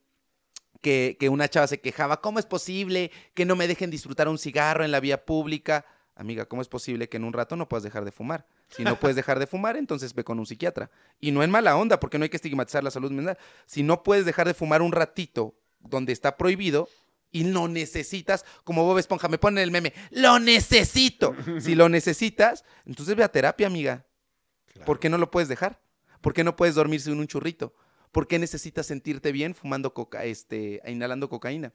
que, que una chava se quejaba, ¿cómo es posible que no me dejen disfrutar un cigarro en la vía pública? Amiga, ¿cómo es posible que en un rato no puedas dejar de fumar? Si no puedes dejar de fumar, entonces ve con un psiquiatra. Y no en mala onda, porque no hay que estigmatizar la salud mental. Si no puedes dejar de fumar un ratito donde está prohibido y no necesitas, como Bob Esponja, me pone el meme, lo necesito. Si lo necesitas, entonces ve a terapia, amiga. ¿Por qué no lo puedes dejar? ¿Por qué no puedes dormirse en un churrito? ¿Por qué necesitas sentirte bien fumando coca, este, inhalando cocaína?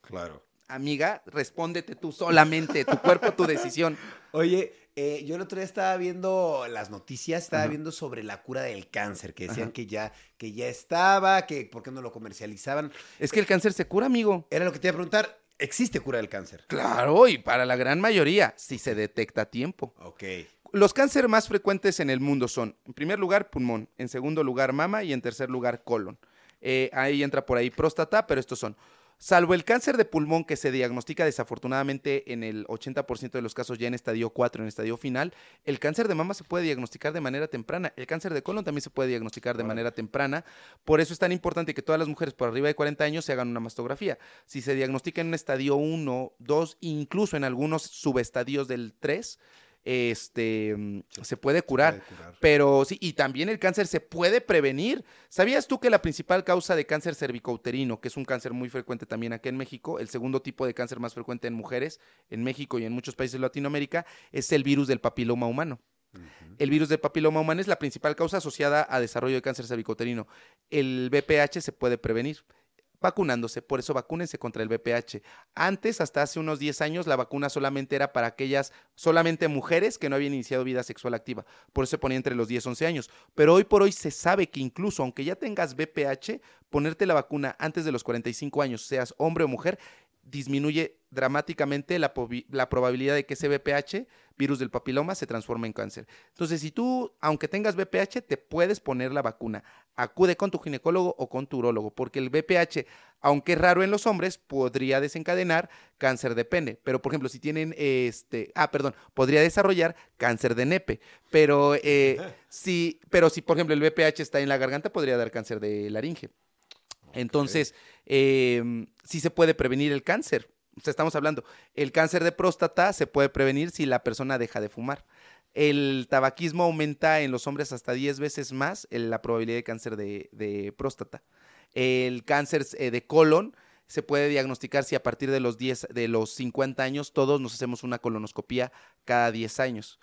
Claro. Amiga, respóndete tú solamente, tu cuerpo, tu decisión. Oye, eh, yo el otro día estaba viendo las noticias, estaba Ajá. viendo sobre la cura del cáncer, que decían Ajá. que ya, que ya estaba, que por qué no lo comercializaban. Es que el cáncer se cura, amigo. Era lo que te iba a preguntar. ¿Existe cura del cáncer? Claro, y para la gran mayoría, si se detecta a tiempo. Ok. Los cánceres más frecuentes en el mundo son, en primer lugar, pulmón, en segundo lugar, mama y en tercer lugar, colon. Eh, ahí entra por ahí próstata, pero estos son. Salvo el cáncer de pulmón que se diagnostica desafortunadamente en el 80% de los casos ya en estadio 4, en estadio final, el cáncer de mama se puede diagnosticar de manera temprana. El cáncer de colon también se puede diagnosticar de manera temprana. Por eso es tan importante que todas las mujeres por arriba de 40 años se hagan una mastografía. Si se diagnostica en un estadio 1, 2, incluso en algunos subestadios del 3, este, mm, se puede curar. Puede curar. Pero sí, y también el cáncer se puede prevenir. ¿Sabías tú que la principal causa de cáncer cervicouterino, que es un cáncer muy frecuente también aquí en México, el segundo tipo de cáncer más frecuente en mujeres en México y en muchos países de Latinoamérica, es el virus del papiloma humano? El virus del papiloma humano es la principal causa asociada a desarrollo de cáncer cervicouterino. El BPH se puede prevenir vacunándose, por eso vacúnense contra el BPH. Antes, hasta hace unos 10 años, la vacuna solamente era para aquellas, solamente mujeres que no habían iniciado vida sexual activa. Por eso se ponía entre los 10 y 11 años. Pero hoy por hoy se sabe que incluso aunque ya tengas BPH, ponerte la vacuna antes de los 45 años, seas hombre o mujer, disminuye dramáticamente la, la probabilidad de que ese BPH, virus del papiloma, se transforme en cáncer. Entonces, si tú, aunque tengas BPH, te puedes poner la vacuna. Acude con tu ginecólogo o con tu urólogo, porque el BPH, aunque es raro en los hombres, podría desencadenar cáncer de pene. Pero, por ejemplo, si tienen este, ah, perdón, podría desarrollar cáncer de nepe. Pero eh, si, pero si, por ejemplo, el BPH está en la garganta, podría dar cáncer de laringe. Entonces, eh, sí se puede prevenir el cáncer. O sea, estamos hablando, el cáncer de próstata se puede prevenir si la persona deja de fumar. El tabaquismo aumenta en los hombres hasta 10 veces más en la probabilidad de cáncer de, próstata. El cáncer eh, de colon se puede diagnosticar si a partir de los 10, de los 50 años todos nos hacemos una colonoscopía cada 10 años.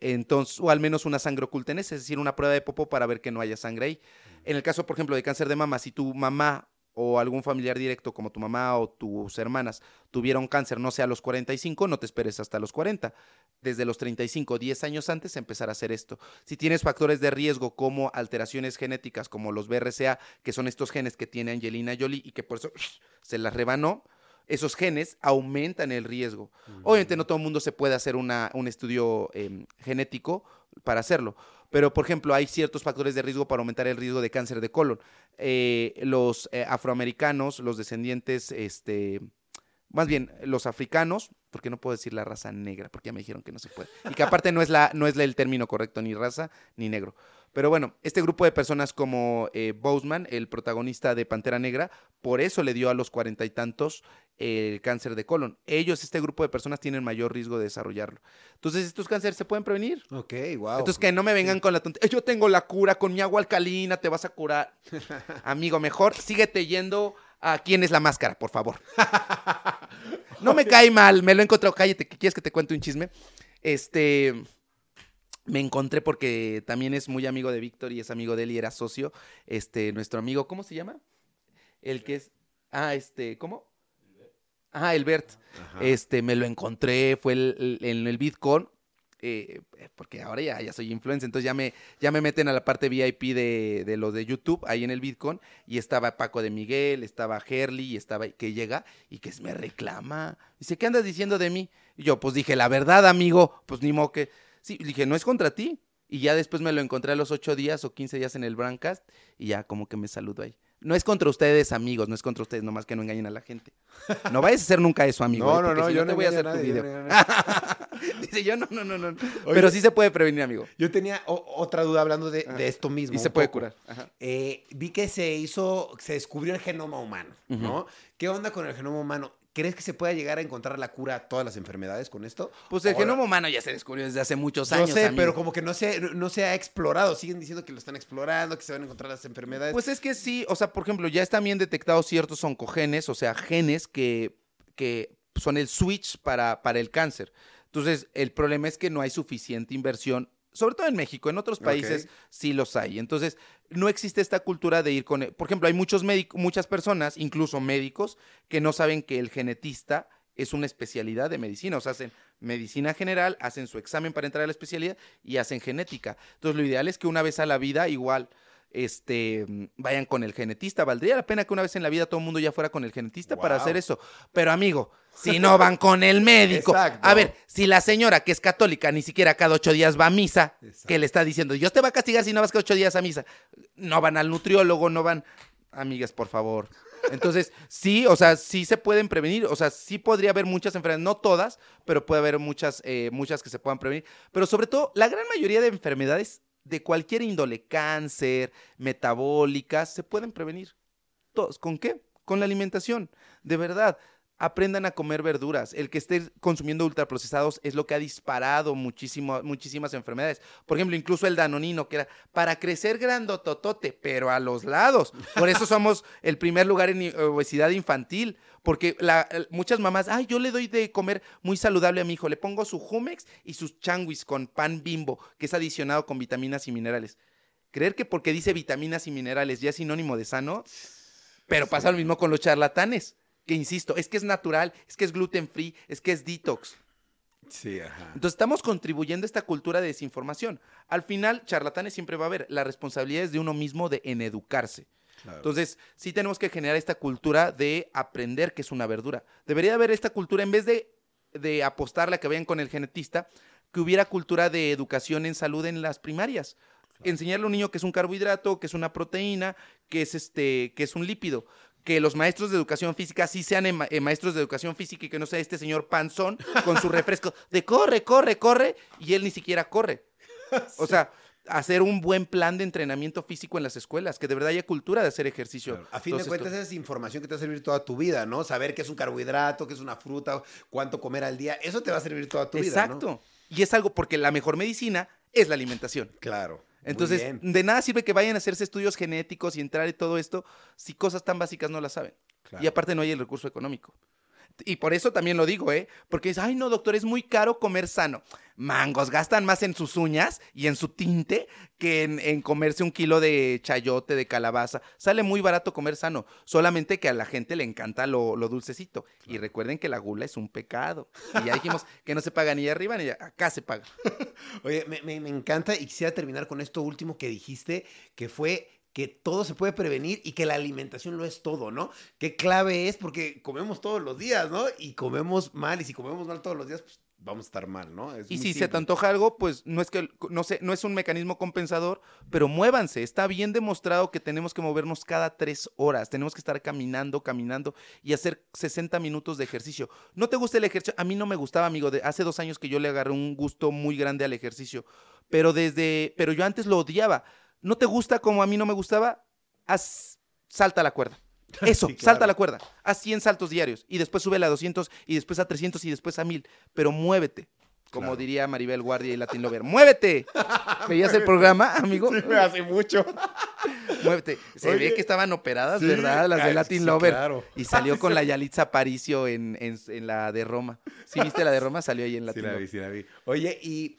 Entonces, o al menos una sangre ocultenés, es decir, una prueba de popo para ver que no haya sangre ahí. En el caso, por ejemplo, de cáncer de mama, si tu mamá o algún familiar directo como tu mamá o tus hermanas tuvieron cáncer, no sé, a los 45, no te esperes hasta los 40. Desde los 35, 10 años antes, empezar a hacer esto. Si tienes factores de riesgo como alteraciones genéticas, como los BRCA, que son estos genes que tiene Angelina Jolie y que por eso se las rebanó, esos genes aumentan el riesgo. Obviamente no todo el mundo se puede hacer una, un estudio eh, genético para hacerlo, pero por ejemplo hay ciertos factores de riesgo para aumentar el riesgo de cáncer de colon. Eh, los eh, afroamericanos, los descendientes, este, más bien los africanos, porque no puedo decir la raza negra, porque ya me dijeron que no se puede, y que aparte no es, la, no es el término correcto, ni raza ni negro. Pero bueno, este grupo de personas como eh, Boseman, el protagonista de Pantera Negra, por eso le dio a los cuarenta y tantos eh, el cáncer de colon. Ellos, este grupo de personas, tienen mayor riesgo de desarrollarlo. Entonces, estos cánceres se pueden prevenir. Ok, wow. Entonces, que no me vengan con la tontería. Yo tengo la cura con mi agua alcalina, te vas a curar. Amigo, mejor síguete yendo a quién es la máscara, por favor. No me cae mal, me lo he encontrado. Cállate, quieres que te cuente un chisme. Este. Me encontré porque también es muy amigo de Víctor y es amigo de él y era socio. Este, nuestro amigo, ¿cómo se llama? El que es. Ah, este, ¿cómo? Ah, el Bert. Ajá. Este, me lo encontré, fue el- el- en el Bitcoin, eh, porque ahora ya, ya soy influencer, entonces ya me, ya me meten a la parte VIP de, de lo de YouTube, ahí en el Bitcoin, y estaba Paco de Miguel, estaba Herly, y estaba, que llega y que me reclama. Dice, ¿qué andas diciendo de mí? Y yo, pues dije, la verdad, amigo, pues ni modo que. Sí, dije, no es contra ti. Y ya después me lo encontré a los ocho días o 15 días en el Brandcast, y ya como que me saludó ahí. No es contra ustedes, amigos, no es contra ustedes, nomás que no engañen a la gente. No vayas a hacer nunca eso, amigo. No, ¿eh? no, no, si yo te no voy a hacer tu yo video. no Dice yo, no, no, no, no. Oye. Pero sí se puede prevenir, amigo. Yo tenía otra duda hablando de, esto mismo. Y se puede poco. curar. Ajá. Eh, vi que se hizo, se descubrió el genoma humano, ¿no? ¿Qué onda con el genoma humano? ¿Crees que se pueda llegar a encontrar la cura a todas las enfermedades con esto? Pues el O- genoma humano ya se descubrió desde hace muchos años. sé, amigo. pero como que no se, no se ha explorado. Siguen diciendo que lo están explorando, que se van a encontrar las enfermedades. Pues es que sí, o sea, por ejemplo, ya están bien detectados ciertos oncogenes, o sea, genes que, que son el switch para, para el cáncer. Entonces, el problema es que no hay suficiente inversión, sobre todo en México, en otros países sí los hay. Entonces, no existe esta cultura de ir con, por ejemplo, hay muchos médicos, muchas personas, incluso médicos, que no saben que el genetista es una especialidad de medicina, o sea, hacen medicina general, hacen su examen para entrar a la especialidad y hacen genética. Entonces, lo ideal es que una vez a la vida igual este vayan con el genetista. Valdría la pena que una vez en la vida todo el mundo ya fuera con el genetista para hacer eso. Pero amigo, si no van con el médico. Exacto. A ver, si la señora que es católica ni siquiera cada ocho días va a misa, Exacto. que le está diciendo, Dios te va a castigar si no vas cada ocho días a misa. No van al nutriólogo, no van. Amigas, por favor. Entonces, sí, o sea, sí se pueden prevenir, o sea, sí podría haber muchas enfermedades, no todas, pero puede haber muchas, eh, muchas que se puedan prevenir. Pero sobre todo, la gran mayoría de enfermedades de cualquier índole, cáncer, metabólicas, se pueden prevenir. Todos. ¿Con qué? Con la alimentación. De verdad, aprendan a comer verduras. El que esté consumiendo ultraprocesados es lo que ha disparado muchísimas enfermedades. Por ejemplo, incluso el danonino, que era para crecer grandototote, pero a los lados. Por eso somos el primer lugar en obesidad infantil. Porque muchas mamás, ay, yo le doy de comer muy saludable a mi hijo. Le pongo su Jumex y sus changuis con pan bimbo, que es adicionado con vitaminas y minerales. Creer que porque dice vitaminas y minerales ya es sinónimo de sano, pero pasa lo mismo con los charlatanes. Que insisto, es que es natural, es que es gluten free, es que es detox. Sí, ajá. Entonces estamos contribuyendo a esta cultura de desinformación. Al final, charlatanes siempre va a haber. La responsabilidad es de uno mismo de en educarse. claro. Entonces, sí tenemos que generar esta cultura de aprender que es una verdura. Debería haber esta cultura, en vez de, de apostarle a que vayan con el genetista, que hubiera cultura de educación en salud en las primarias. Enseñarle a un niño que es un carbohidrato, que es una proteína, que es, este, que es un lípido. Que los maestros de educación física sí sean ema- eh, maestros de educación física y que no sea este señor panzón con su refresco de corre, corre, corre, y él ni siquiera corre. O sea, hacer un buen plan de entrenamiento físico en las escuelas, que de verdad haya cultura de hacer ejercicio. Claro. A fin de cuentas, esa es información que te va a servir toda tu vida, ¿no? Saber qué es un carbohidrato, qué es una fruta, cuánto comer al día, eso te va a servir toda tu vida. Exacto. ¿no? Y es algo porque la mejor medicina es la alimentación. Claro. Entonces, de nada sirve que vayan a hacerse estudios genéticos y entrar y todo esto si cosas tan básicas no las saben. Claro. Y aparte no hay el recurso económico. Y por eso también lo digo, ¿eh? Porque es, ay, no, doctor, es muy caro comer sano. Mangos, gastan más en sus uñas y en su tinte que en, en comerse un kilo de chayote, de calabaza. Sale muy barato comer sano, solamente que a la gente le encanta lo, lo dulcecito. Y recuerden que la gula es un pecado. Y ya dijimos que no se paga ni arriba ni acá se paga. Oye, me, me- me encanta y quisiera terminar con esto último que dijiste, que fue que todo se puede prevenir y que la alimentación lo es todo, ¿no? Qué clave es porque comemos todos los días, ¿no? Y comemos mal y si comemos mal todos los días, pues vamos a estar mal, ¿no? Es Y si se te antoja algo, pues no es que no sé, no es un mecanismo compensador, pero muévanse. Está bien demostrado que tenemos que movernos cada tres horas. Tenemos que estar caminando, caminando y hacer 60 minutos de ejercicio. ¿No te gusta el ejercicio? A mí no me gustaba, amigo. De hace dos años que yo le agarré un gusto muy grande al ejercicio. Pero desde, pero yo antes lo odiaba. ¿No te gusta como a mí no me gustaba? Haz, salta la cuerda. Eso, Sí, claro. salta la cuerda. Haz 100 saltos diarios y después sube a 200 y después a 300 y después a 1000. Pero muévete. Como Claro. diría Maribel Guardia y Latin Lover. ¡Muévete! ¿Veías el programa, amigo? Sí, me hace mucho. Muévete. Se Oye. ve que estaban operadas, Sí, ¿verdad? Las de Latin sí, Lover. claro. Y salió con la Yalitza Aparicio en, en- en la de Roma. ¿Sí viste la de Roma? Salió ahí en Sí Latin la Lover. vi, sí la vi. Oye, y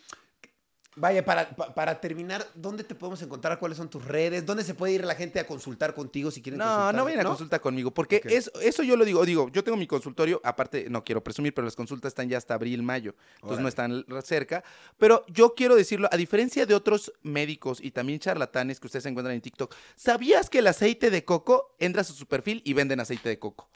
vaya, para, pa- para terminar, ¿dónde te podemos encontrar? ¿Cuáles son tus redes? ¿Dónde se puede ir la gente a consultar contigo si quieren No, consultar? no vayan a consulta conmigo, porque Ok. es, eso yo lo digo, digo, yo tengo mi consultorio, aparte, no quiero presumir, pero las consultas están ya hasta abril, mayo, entonces Órale. no están cerca, pero yo quiero decirlo, a diferencia de otros médicos y también charlatanes que ustedes encuentran en TikTok, ¿sabías que el aceite de coco entras a su perfil y venden aceite de coco?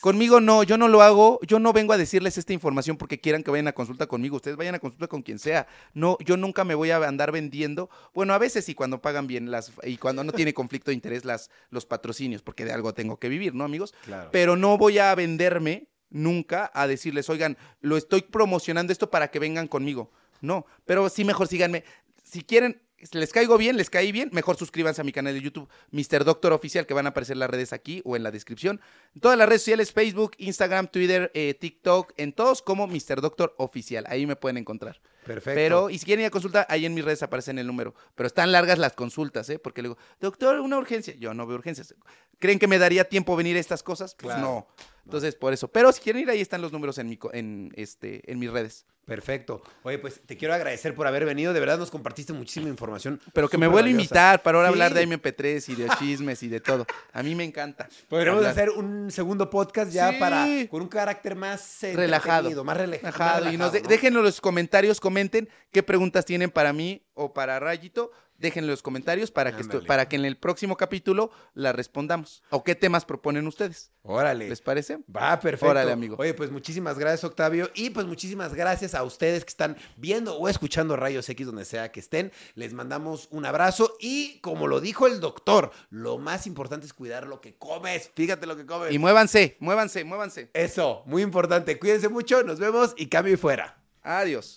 Conmigo no, yo no lo hago, yo no vengo a decirles esta información porque quieran que vayan a consulta conmigo, ustedes vayan a consulta con quien sea. No, yo nunca me voy a andar vendiendo, bueno, a veces sí cuando pagan bien las y cuando no tiene conflicto de interés las los patrocinios, porque de algo tengo que vivir, ¿no, amigos? Claro. Pero no voy a venderme nunca a decirles, "Oigan, lo estoy promocionando esto para que vengan conmigo." No, pero sí mejor síganme. Si quieren les caigo bien, les caí bien, mejor suscríbanse a mi canal de YouTube, Mr. Doctor Oficial, que van a aparecer las redes aquí o en la descripción. En todas las redes sociales, Facebook, Instagram, Twitter, eh, TikTok, en todos como Mr. Doctor Oficial. Ahí me pueden encontrar. Perfecto. Pero, y si quieren ir a consulta, ahí en mis redes aparece el número. Pero están largas las consultas, ¿eh? Porque le digo, doctor, una urgencia. Yo no veo urgencias. ¿Creen que me daría tiempo venir a estas cosas? Pues Claro. no. Entonces, por eso. Pero si quieren ir, ahí están los números en, mi, en, este, en mis redes. Perfecto. Oye, pues te quiero agradecer por haber venido. De verdad nos compartiste muchísima información. Pero que me vuelva a invitar para ahora Sí. hablar de MP3 y de chismes y de todo. A mí me encanta. Podríamos hablar. hacer un segundo podcast ya Sí. para con un carácter más relajado. más, rela- más Relajado. relajado. y nos de- ¿no? déjenlo en los comentarios, comenten qué preguntas tienen para mí o para Rayito. Déjenlo en los comentarios para que, esto- para que en el próximo capítulo las respondamos. ¿O qué temas proponen ustedes? Órale. ¿Les parece? Va, perfecto. Órale, amigo. Oye, pues muchísimas gracias, Octavio. Y pues muchísimas gracias a ustedes que están viendo o escuchando Rayos X donde sea que estén. Les mandamos un abrazo. Y como lo dijo el doctor, lo más importante es cuidar lo que comes. Fíjate lo que comes. Y muévanse, muévanse, muévanse. Eso, muy importante. Cuídense mucho, nos vemos y cambio y fuera. Adiós.